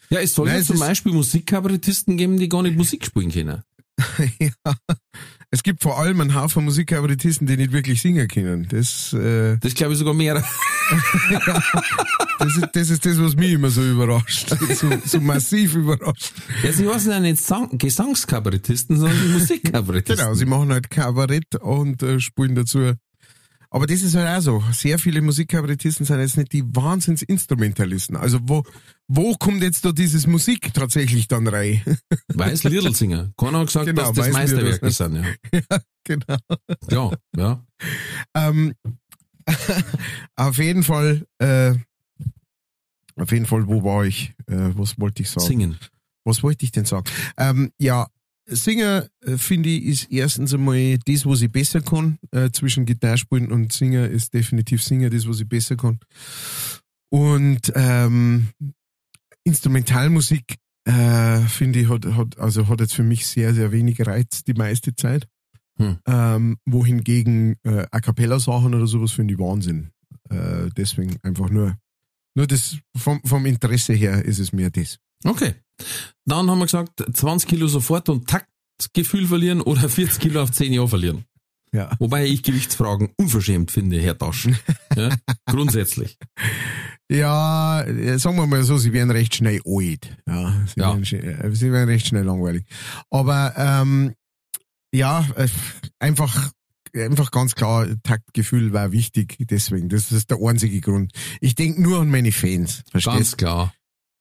Ja, es soll Nein, ja zum Beispiel Musikkabarettisten geben, die gar nicht Musik spielen können. ja. Es gibt vor allem einen Haufen Musikkabarettisten, die nicht wirklich singen können. Das, äh, Das glaube ich sogar mehr. Das ist, das ist das, was mich immer so überrascht. So, so massiv überrascht. Ja, sie heißen ja nicht Sang Gesangskabarettisten, sondern Musikkabarettisten. Genau, sie machen halt Kabarett und äh, spielen dazu. Aber das ist halt auch so. Sehr viele Musikkabarettisten sind jetzt nicht die Wahnsinnsinstrumentalisten. Also wo, wo kommt jetzt da dieses Musik tatsächlich dann rein? Weiß Lidl-Singer. Keiner hat gesagt, Genau, dass das Meisterwerke Lidl. sind. Ja. ja, genau. ja, ja. Ähm, auf jeden Fall, äh, auf jeden Fall, wo war ich? Äh, was wollte ich sagen? Singen. Was wollte ich denn sagen? Ähm, ja, Singer, äh, finde ich, ist erstens einmal das, was ich besser kann. Äh, zwischen Gitarrespielen und Singer ist definitiv Singer das, was ich besser kann. Und ähm, Instrumentalmusik, äh, finde ich, hat, hat, also hat jetzt für mich sehr, sehr wenig Reiz die meiste Zeit. Hm. Ähm, wohingegen äh, A Cappella-Sachen oder sowas finde ich Wahnsinn. Äh, deswegen einfach nur, nur das vom, vom Interesse her ist es mir das. Okay. Dann haben wir gesagt, 20 Kilo sofort und Taktgefühl verlieren oder 40 Kilo auf 10 Jahre verlieren. Ja. Wobei ich Gewichtsfragen unverschämt finde, Herr Tasch. Ja, grundsätzlich. Ja, äh, sagen wir mal so, sie werden recht schnell alt. Ja, sie, Ja. Werden, äh, sie werden recht schnell langweilig. Aber ähm, ja, äh, einfach, einfach ganz klar, Taktgefühl war wichtig, deswegen. Das ist der einzige Grund. Ich denke nur an meine Fans, Ganz verstehst klar.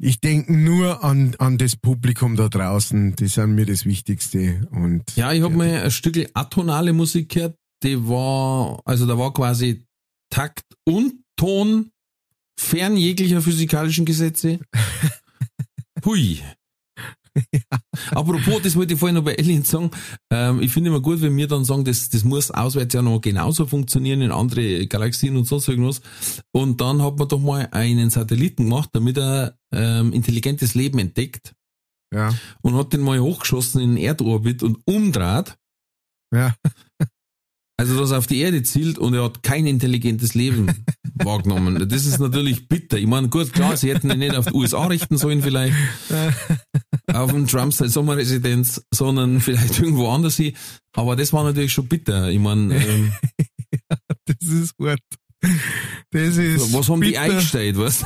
Ich denke nur an, an das Publikum da draußen, die sind mir das Wichtigste. Und Ja, ich habe mal ein Stück atonale Musik gehört, die war, also da war quasi Takt und Ton fern jeglicher physikalischen Gesetze. Hui. Apropos, das wollte ich vorhin noch bei Aliens sagen. Ähm, ich finde immer gut, wenn wir dann sagen, das, das muss auswärts ja noch genauso funktionieren in andere Galaxien und sonst irgendwas. Und dann hat man doch mal einen Satelliten gemacht, damit er ähm, intelligentes Leben entdeckt ja, und hat den mal hochgeschossen in den Erdorbit und umdraht. ja, Also, dass er auf die Erde zielt und er hat kein intelligentes Leben wahrgenommen. Das ist natürlich bitter. Ich meine, gut, klar, sie hätten ihn nicht auf die USA richten sollen vielleicht, auf den Trump seine Sommerresidenz, sondern vielleicht irgendwo anders hin. Aber das war natürlich schon bitter. Ich meine, ähm, das ist hart. Das ist was haben die bitter. eingestellt, was?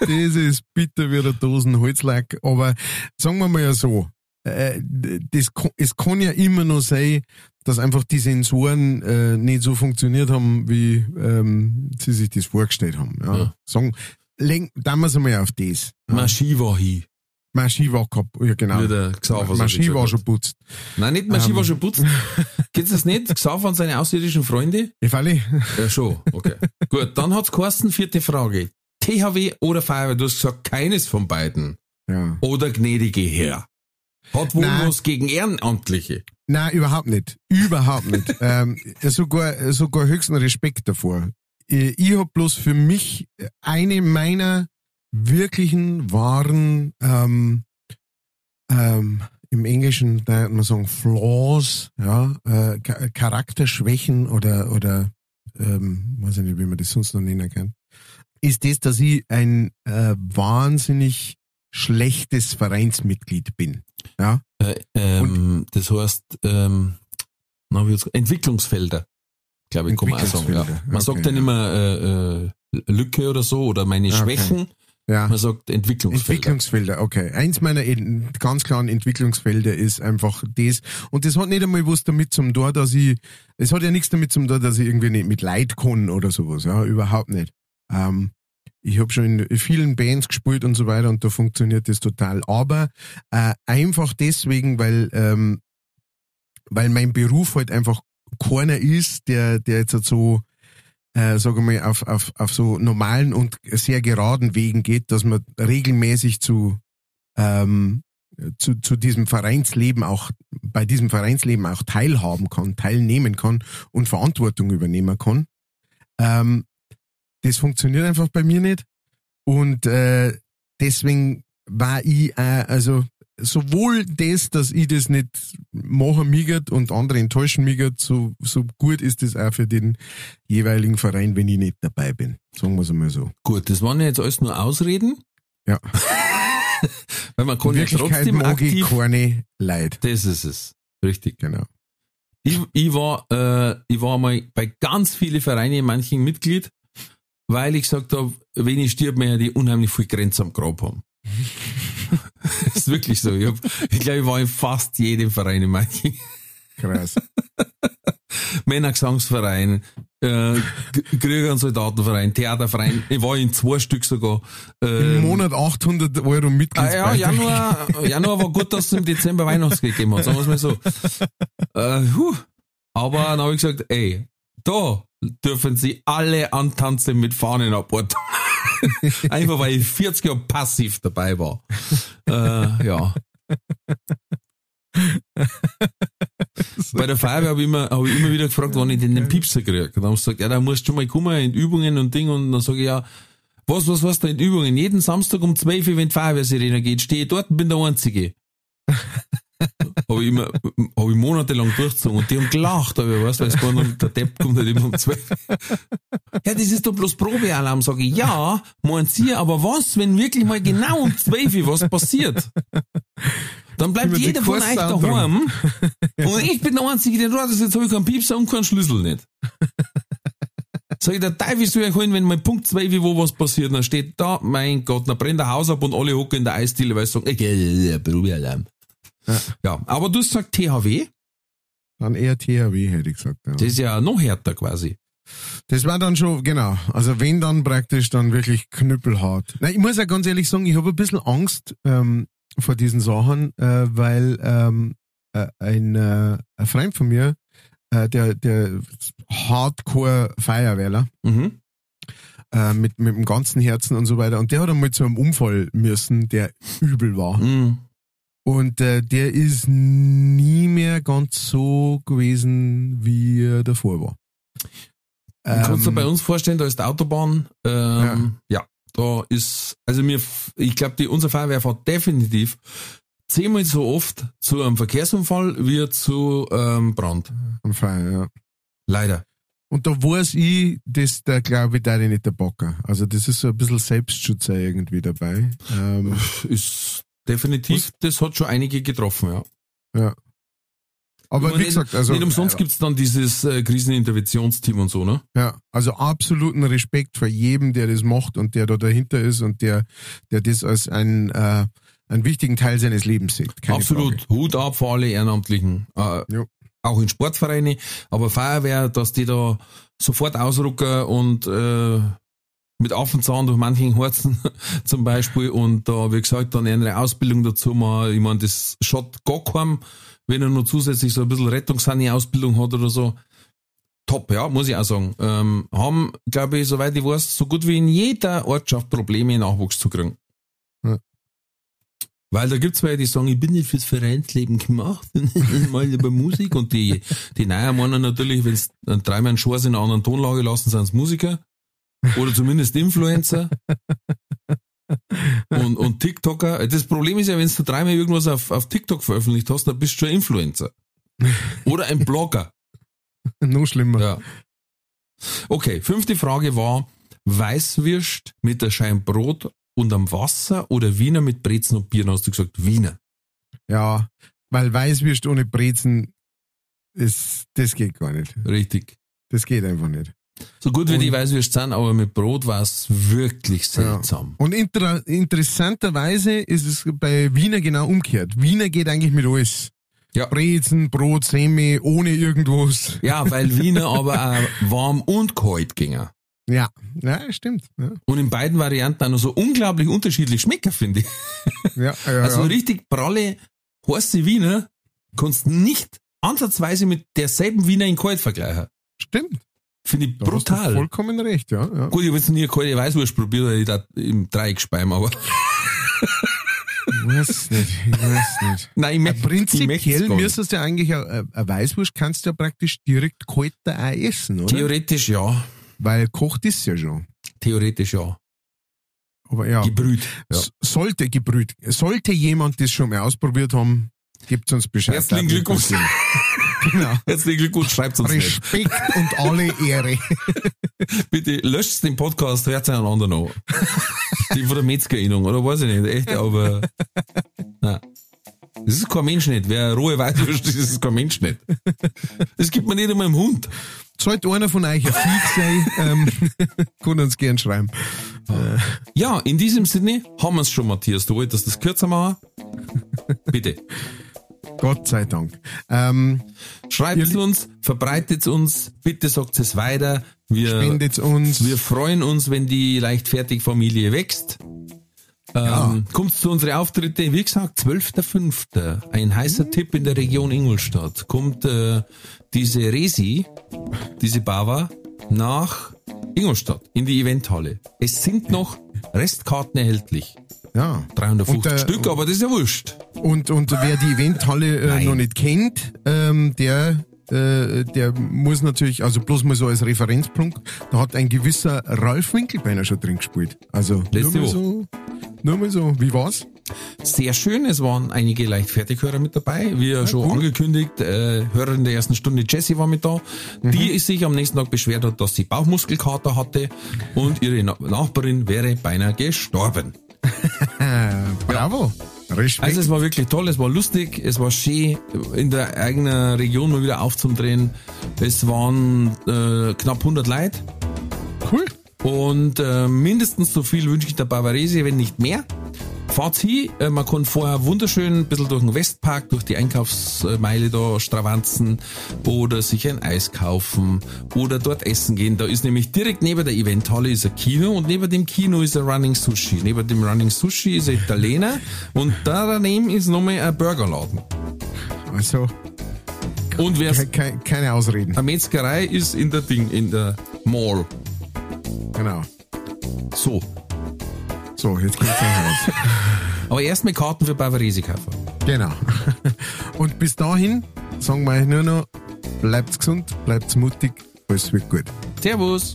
das ist bitter wie der Dosen Holzlack. Aber sagen wir mal ja so, äh, das, es kann ja immer noch sein, dass einfach die Sensoren äh, nicht so funktioniert haben, wie ähm, sie sich das vorgestellt haben. Ja. Ja. Sagen, lenk, dann wir es einmal auf das. Ja. Maschine war hin. Maschine war gehabt, ja genau. Maschine gesagt war hat. schon putzt. Nein, nicht Maschine Ähm. war schon putzt. Geht's das nicht? Xaver und seine außerirdischen Freunde? Ich falle. Ja, schon. Okay. Gut, dann hat's geheißen, vierte Frage. THW oder Feuerwehr? Du hast gesagt, keines von beiden. Ja. Oder gnädige Herr. Hat wohl was gegen Ehrenamtliche. Nein, überhaupt nicht. Überhaupt nicht. ähm, sogar, sogar höchsten Respekt davor. Äh, Ich hab bloß für mich eine meiner wirklichen, wahren, ähm, ähm, im Englischen, da würde man sagen, Flaws, ja, äh, Cha- Charakterschwächen oder, oder, ähm, weiß ich nicht, wie man das sonst noch nennen kann, ist das, dass ich ein äh, wahnsinnig schlechtes Vereinsmitglied bin. Ja, Äh, ähm, das heißt, ähm, Entwicklungsfelder, glaube ich, kann man auch sagen. Ja. Man sagt okay, dann ja. immer äh, äh, Lücke oder so oder meine Okay. Schwächen. ja. Man sagt Entwicklungsfelder. Entwicklungsfelder, okay. Eins meiner ganz klaren Entwicklungsfelder ist einfach das. Und das hat nicht einmal was damit zum tun, dass ich, es hat ja nichts damit zum tun, dass ich irgendwie nicht mit Leid kann oder sowas, ja, überhaupt nicht. Ähm, ich habe schon in vielen Bands gespielt und so weiter und da funktioniert das total. Aber äh, einfach deswegen, weil, ähm, weil mein Beruf halt einfach keiner ist, der, der jetzt halt so, äh, sage mal, auf, auf, auf so normalen und sehr geraden Wegen geht, dass man regelmäßig zu, ähm, zu, zu diesem Vereinsleben auch, bei diesem Vereinsleben auch teilhaben kann, teilnehmen kann und Verantwortung übernehmen kann. Ähm, das funktioniert einfach bei mir nicht. Und äh, deswegen war ich, äh, also sowohl das, dass ich das nicht machen migert und andere enttäuschen migert, so, so gut ist es auch für den jeweiligen Verein, wenn ich nicht dabei bin. Sagen wir es einmal so. Gut, das waren ja jetzt alles nur Ausreden. Ja. Weil man kann In ja trotzdem mag ich aktiv. keine Leid. Das ist es. Richtig. Genau. Ich, ich war, äh, ich war mal bei ganz vielen Vereinen, manchen Mitglied. Weil ich gesagt habe, wenn ich stirb, mir ja die unheimlich viel Grenze am Grab haben. das ist wirklich so. Ich, hab, ich glaube, ich war in fast jedem Verein in Meiching. Krass. Männergesangsverein, äh, Krieger- und Soldatenverein, Theaterverein. Ich war in zwei Stück sogar. Im Ähm, Monat 800 Euro Ah, ja, Mitgliedsbeitrag. Januar, Januar war gut, dass es im Dezember Weihnachtsgeld gegeben hat, sagen wir es mal so. Äh, huh. Aber dann habe ich gesagt, ey, da dürfen sie alle antanzen mit Fahnen ab. Einfach weil ich 40 Jahre passiv dabei war. Äh, ja. Bei der Feuerwehr habe ich, immer, hab ich immer wieder gefragt, wann ich denn den Piepser kriege. Dann haben sie gesagt, ja, da musst du schon mal kommen in Übungen und Ding. Und dann sage ich, ja, was, was, was da in Übungen? Jeden Samstag um 12 Uhr, wenn die Feuerwehrsirene geht, stehe ich dort und bin der Einzige. Habe ich immer, habe ich monatelang durchgezogen und die haben gelacht, aber weißt weil es gar nicht, der Depp kommt halt immer um 12 Ja, das ist doch bloß Probealarm, sage ich. Ja, meinen Sie, aber was, wenn wirklich mal genau um 12 Uhr was passiert? Dann bleibt jeder von euch daheim und ich bin der Einzige, der ist, jetzt habe ich keinen Piepser und keinen Schlüssel nicht. Sag ich, der Teufel soll ich holen, wenn mal Punkt 2 wie wo was passiert, dann steht da, mein Gott, dann brennt der Haus ab und alle hocken in der Eisdiele, weil sie sagen, Probealarm. Ja. Ja, aber du hast gesagt THW, Dann eher THW, hätte ich gesagt. Ja. das ist ja noch härter quasi. Das war dann schon, genau. Also wenn dann praktisch dann wirklich knüppelhart. Na, ich muss ja ganz ehrlich sagen, ich habe ein bisschen Angst ähm, vor diesen Sachen, äh, weil ähm, äh, ein, äh, ein Freund von mir, äh, der, der Hardcore Feuerwehrler, Mhm. äh, mit, mit dem ganzen Herzen und so weiter, und der hat einmal zu einem Unfall müssen, der übel war. Mhm. Und äh, der ist nie mehr ganz so gewesen, wie er davor war. Du kannst dir Ähm, bei uns vorstellen, da ist die Autobahn, ähm, ja. da ist, also mir, ich glaube, die, unser Feuerwehr fährt definitiv zehnmal so oft zu einem Verkehrsunfall wie zu ähm, Brand. am Feier, ja. Leider. Und da weiß ich, dass der glaube ich, da nicht der Bocker. Also das ist so ein bisschen Selbstschutz irgendwie dabei. Ähm, Ist definitiv, das hat schon einige getroffen, ja. aber Aber wie gesagt, also nicht umsonst gibt's dann dieses äh, Kriseninterventionsteam und so, ne? ja, also absoluten Respekt vor jedem, der das macht und der da dahinter ist und der, der das als einen, äh, einen wichtigen Teil seines Lebens sieht. Absolut. Frage. Hut ab für alle Ehrenamtlichen. Äh, Jo. auch in Sportvereine, aber Feuerwehr, dass die da sofort ausrucken und äh, mit Affenzahn durch manchen Horzen zum Beispiel und da, wie gesagt, dann eine Ausbildung dazu machen. Ich meine, das schaut gar keinem, wenn er noch zusätzlich so ein bisschen Rettungssani-Ausbildung hat oder so. Top, ja, muss ich auch sagen. Ähm, haben, glaube ich, soweit ich weiß, so gut wie in jeder Ortschaft Probleme, Nachwuchs zu kriegen. Ja. Weil da gibt's welche, die sagen, ich bin nicht fürs Vereinsleben gemacht, mal über Musik. Und die, die Neuen meinen natürlich, wenn dann dreimal einen Schwarz in einer anderen Tonlage lassen, sind Musiker. Oder zumindest Influencer. Und, und TikToker. Das Problem ist ja, wenn du dreimal irgendwas auf, auf TikTok veröffentlicht hast, dann bist du schon Influencer. Oder ein Blogger. Noch schlimmer. Ja. Okay, fünfte Frage war, Weißwürst mit der Schein Brot und am Wasser oder Wiener mit Brezen und Bier? Dann hast du gesagt Wiener. Ja, weil Weißwürst ohne Brezen ist, das geht gar nicht. Richtig. Das geht einfach nicht. So gut wie Und- die Weißwürst sind, aber mit Brot war es wirklich seltsam. Und inter interessanterweise ist es bei Wiener genau umgekehrt. Wiener geht eigentlich mit alles. Ja. Brezen, Brot, Semi, ohne irgendwas. Ja, weil Wiener aber auch warm und kalt gingen. Ja, ja stimmt. Ja, Und in beiden Varianten auch noch so unglaublich unterschiedlich schmecken, finde ich. ja, ja, Also ja. richtig pralle, heiße Wiener kannst nicht ansatzweise mit derselben Wiener in kalt vergleichen. stimmt. Finde ich Da hast du brutal. vollkommen recht, ja. ja. Gut, ich habe jetzt nie eine kalte Weißwurst probiert, weil ich da im Dreieck speim, aber Ich weiß nicht, ich weiß nicht. nein, ich möchte Prinzipiell müsstest du ja eigentlich, eine Weißwurst kannst du ja praktisch direkt kalt auch essen, oder? Theoretisch ja. Weil kocht ist ja schon. Theoretisch ja. Aber ja, Gebrüht. Ja. sollte gebrüht, sollte jemand das schon mal ausprobiert haben, gibt uns Bescheid. Herzlichen Glückwunsch. Genau. Herzlichen Glückwunsch, schreibt uns nicht. Respekt und alle Ehre. Bitte löscht den Podcast, hört einander noch. Die von der Metzgerinnung, oder weiß ich nicht, echt, aber, nein. Das ist kein Mensch nicht. Wer rohe Weißwurst ist, ist kein Mensch nicht. Das gibt man nicht einmal im Hund. sollte einer von euch ein Freak sein, ähm, kann uns gern schreiben. Ja, in diesem Sinne haben wir es schon, Matthias. Du wolltest das kürzer machen? Bitte. Gott sei Dank. Ähm, Schreibt es uns, verbreitet uns, bitte sagt es weiter. Wir, spendet uns. wir freuen uns, wenn die Leichtfertig-Familie wächst. Ähm, Kommt zu unseren Auftritte, wie gesagt, 12.05. Ein heißer Tipp in der Region Ingolstadt. Kommt äh, diese Resi, diese Bava, nach Ingolstadt in die Eventhalle. Es sind noch Restkarten erhältlich. ja. 350 Und, äh, Stück, aber das ist ja wurscht. Und, und wer die Eventhalle äh, noch nicht kennt, ähm, der, äh, der muss natürlich, also bloß mal so als Referenzpunkt, da hat ein gewisser Ralf Winkelbeiner schon drin gespielt. Also Letzte nur mal Woche. so, nur mal so, wie war's? Sehr schön, es waren einige Leichtfertighörer mit dabei. Wie ja schon cool. angekündigt, äh, Hörerin der ersten Stunde, Jessie war mit da, die ist sich am nächsten Tag beschwert hat, dass sie Bauchmuskelkater hatte und ihre Na Nachbarin wäre beinahe gestorben. Bravo. Respekt. Also es war wirklich toll, es war lustig, es war schön, in der eigenen Region mal wieder aufzudrehen. Es waren äh, knapp 100 Leute cool. Und äh, mindestens so viel wünsche ich der Bavarese, wenn nicht mehr. Fahrt's hin, äh, man kann vorher wunderschön ein bisschen durch den Westpark, durch die Einkaufsmeile da stravanzen oder sich ein Eis kaufen oder dort essen gehen. Da ist nämlich direkt neben der Eventhalle ist ein Kino und neben dem Kino ist ein Running Sushi. Neben dem Running Sushi ist ein Italiener und da daneben ist nochmal ein Burgerladen. Also, Und wer ke ke keine Ausreden. eine Metzgerei ist in der Ding, in der Mall. Genau. So. So, jetzt geht's raus. Aber erst mit Karten für Bavarese kaufen. genau. Und bis dahin sagen wir euch nur noch, bleibt's gesund, bleibt's mutig, alles wird gut. Servus.